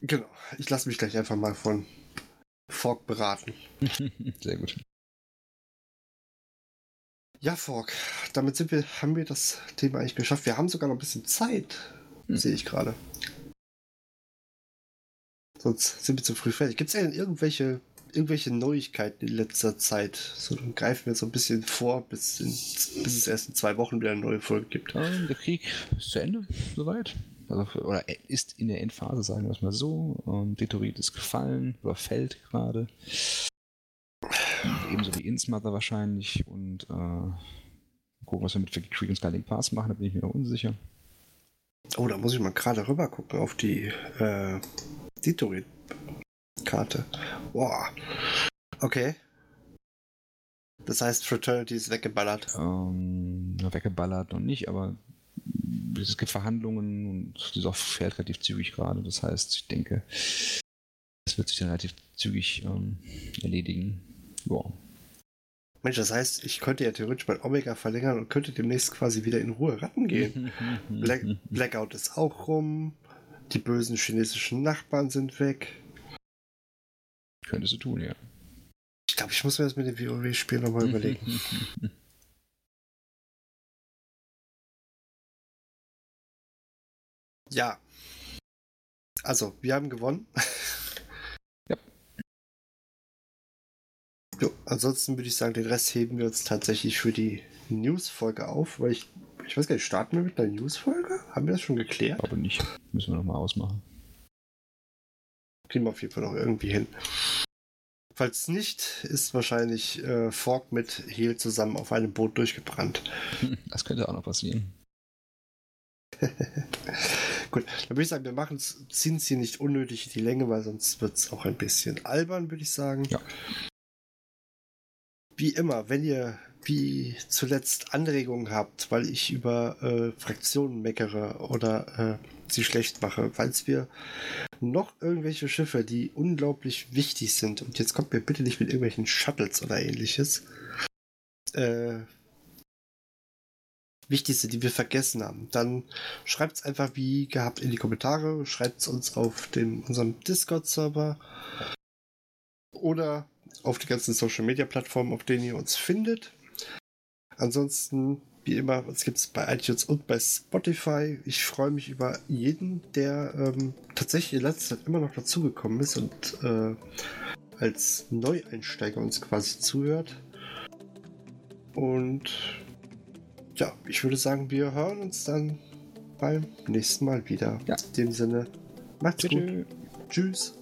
Genau. Ich lasse mich gleich einfach mal von Fork beraten. Sehr gut. Ja, Fork, damit sind wir, haben wir das Thema eigentlich geschafft. Wir haben sogar noch ein bisschen Zeit. Sehe ich gerade. Sonst sind wir zu früh fertig. Gibt es denn irgendwelche, irgendwelche Neuigkeiten in letzter Zeit? So, dann greifen wir so ein bisschen vor, bis, in, bis es erst in zwei Wochen wieder eine neue Folge gibt. Ähm, der Krieg ist zu Ende, soweit. Also, oder ist in der Endphase, sagen wir es mal so. Ähm, Detorit ist gefallen oder fällt gerade. Ebenso wie Insmother wahrscheinlich. Und äh, gucken, was wir mit Creek und Skyling Pass machen, da bin ich mir noch unsicher. Oh, da muss ich mal gerade rüber gucken auf die äh, Ditorid-Karte. Boah. Okay. Das heißt, Fraternity ist weggeballert. Ähm, weggeballert und nicht, aber es gibt Verhandlungen und die Soft fährt relativ zügig gerade. Das heißt, ich denke, es wird sich dann relativ zügig ähm, erledigen. Boah. Mensch, das heißt, ich könnte ja theoretisch mein Omega verlängern und könnte demnächst quasi wieder in Ruhe ratten gehen. Black, Blackout ist auch rum. Die bösen chinesischen Nachbarn sind weg. Könntest du tun, ja. Ich glaube, ich muss mir das mit dem WoW-Spiel nochmal überlegen. ja. Also, wir haben gewonnen. Jo, ansonsten würde ich sagen, den Rest heben wir uns tatsächlich für die News-Folge auf, weil ich, ich weiß gar nicht, starten wir mit einer News-Folge? Haben wir das schon geklärt? Aber nicht. Müssen wir nochmal ausmachen. Kriegen wir auf jeden Fall noch irgendwie hin. Falls nicht, ist wahrscheinlich äh, Fork mit Heal zusammen auf einem Boot durchgebrannt. Das könnte auch noch passieren. Gut, dann würde ich sagen, wir machen ziehen es hier nicht unnötig in die Länge, weil sonst wird es auch ein bisschen albern, würde ich sagen. Ja. Wie immer, wenn ihr wie zuletzt Anregungen habt, weil ich über äh, Fraktionen meckere oder äh, sie schlecht mache, falls wir noch irgendwelche Schiffe, die unglaublich wichtig sind, und jetzt kommt mir bitte nicht mit irgendwelchen Shuttles oder ähnliches, äh, wichtigste, die wir vergessen haben, dann schreibt es einfach wie gehabt in die Kommentare, schreibt es uns auf dem, unserem Discord-Server oder auf die ganzen Social Media Plattformen, auf denen ihr uns findet. Ansonsten, wie immer, uns gibt es bei iTunes und bei Spotify. Ich freue mich über jeden, der ähm, tatsächlich in letzter Zeit immer noch dazugekommen ist und äh, als Neueinsteiger uns quasi zuhört. Und ja, ich würde sagen, wir hören uns dann beim nächsten Mal wieder. Ja. In dem Sinne, macht's Tschüss. gut. Tschüss.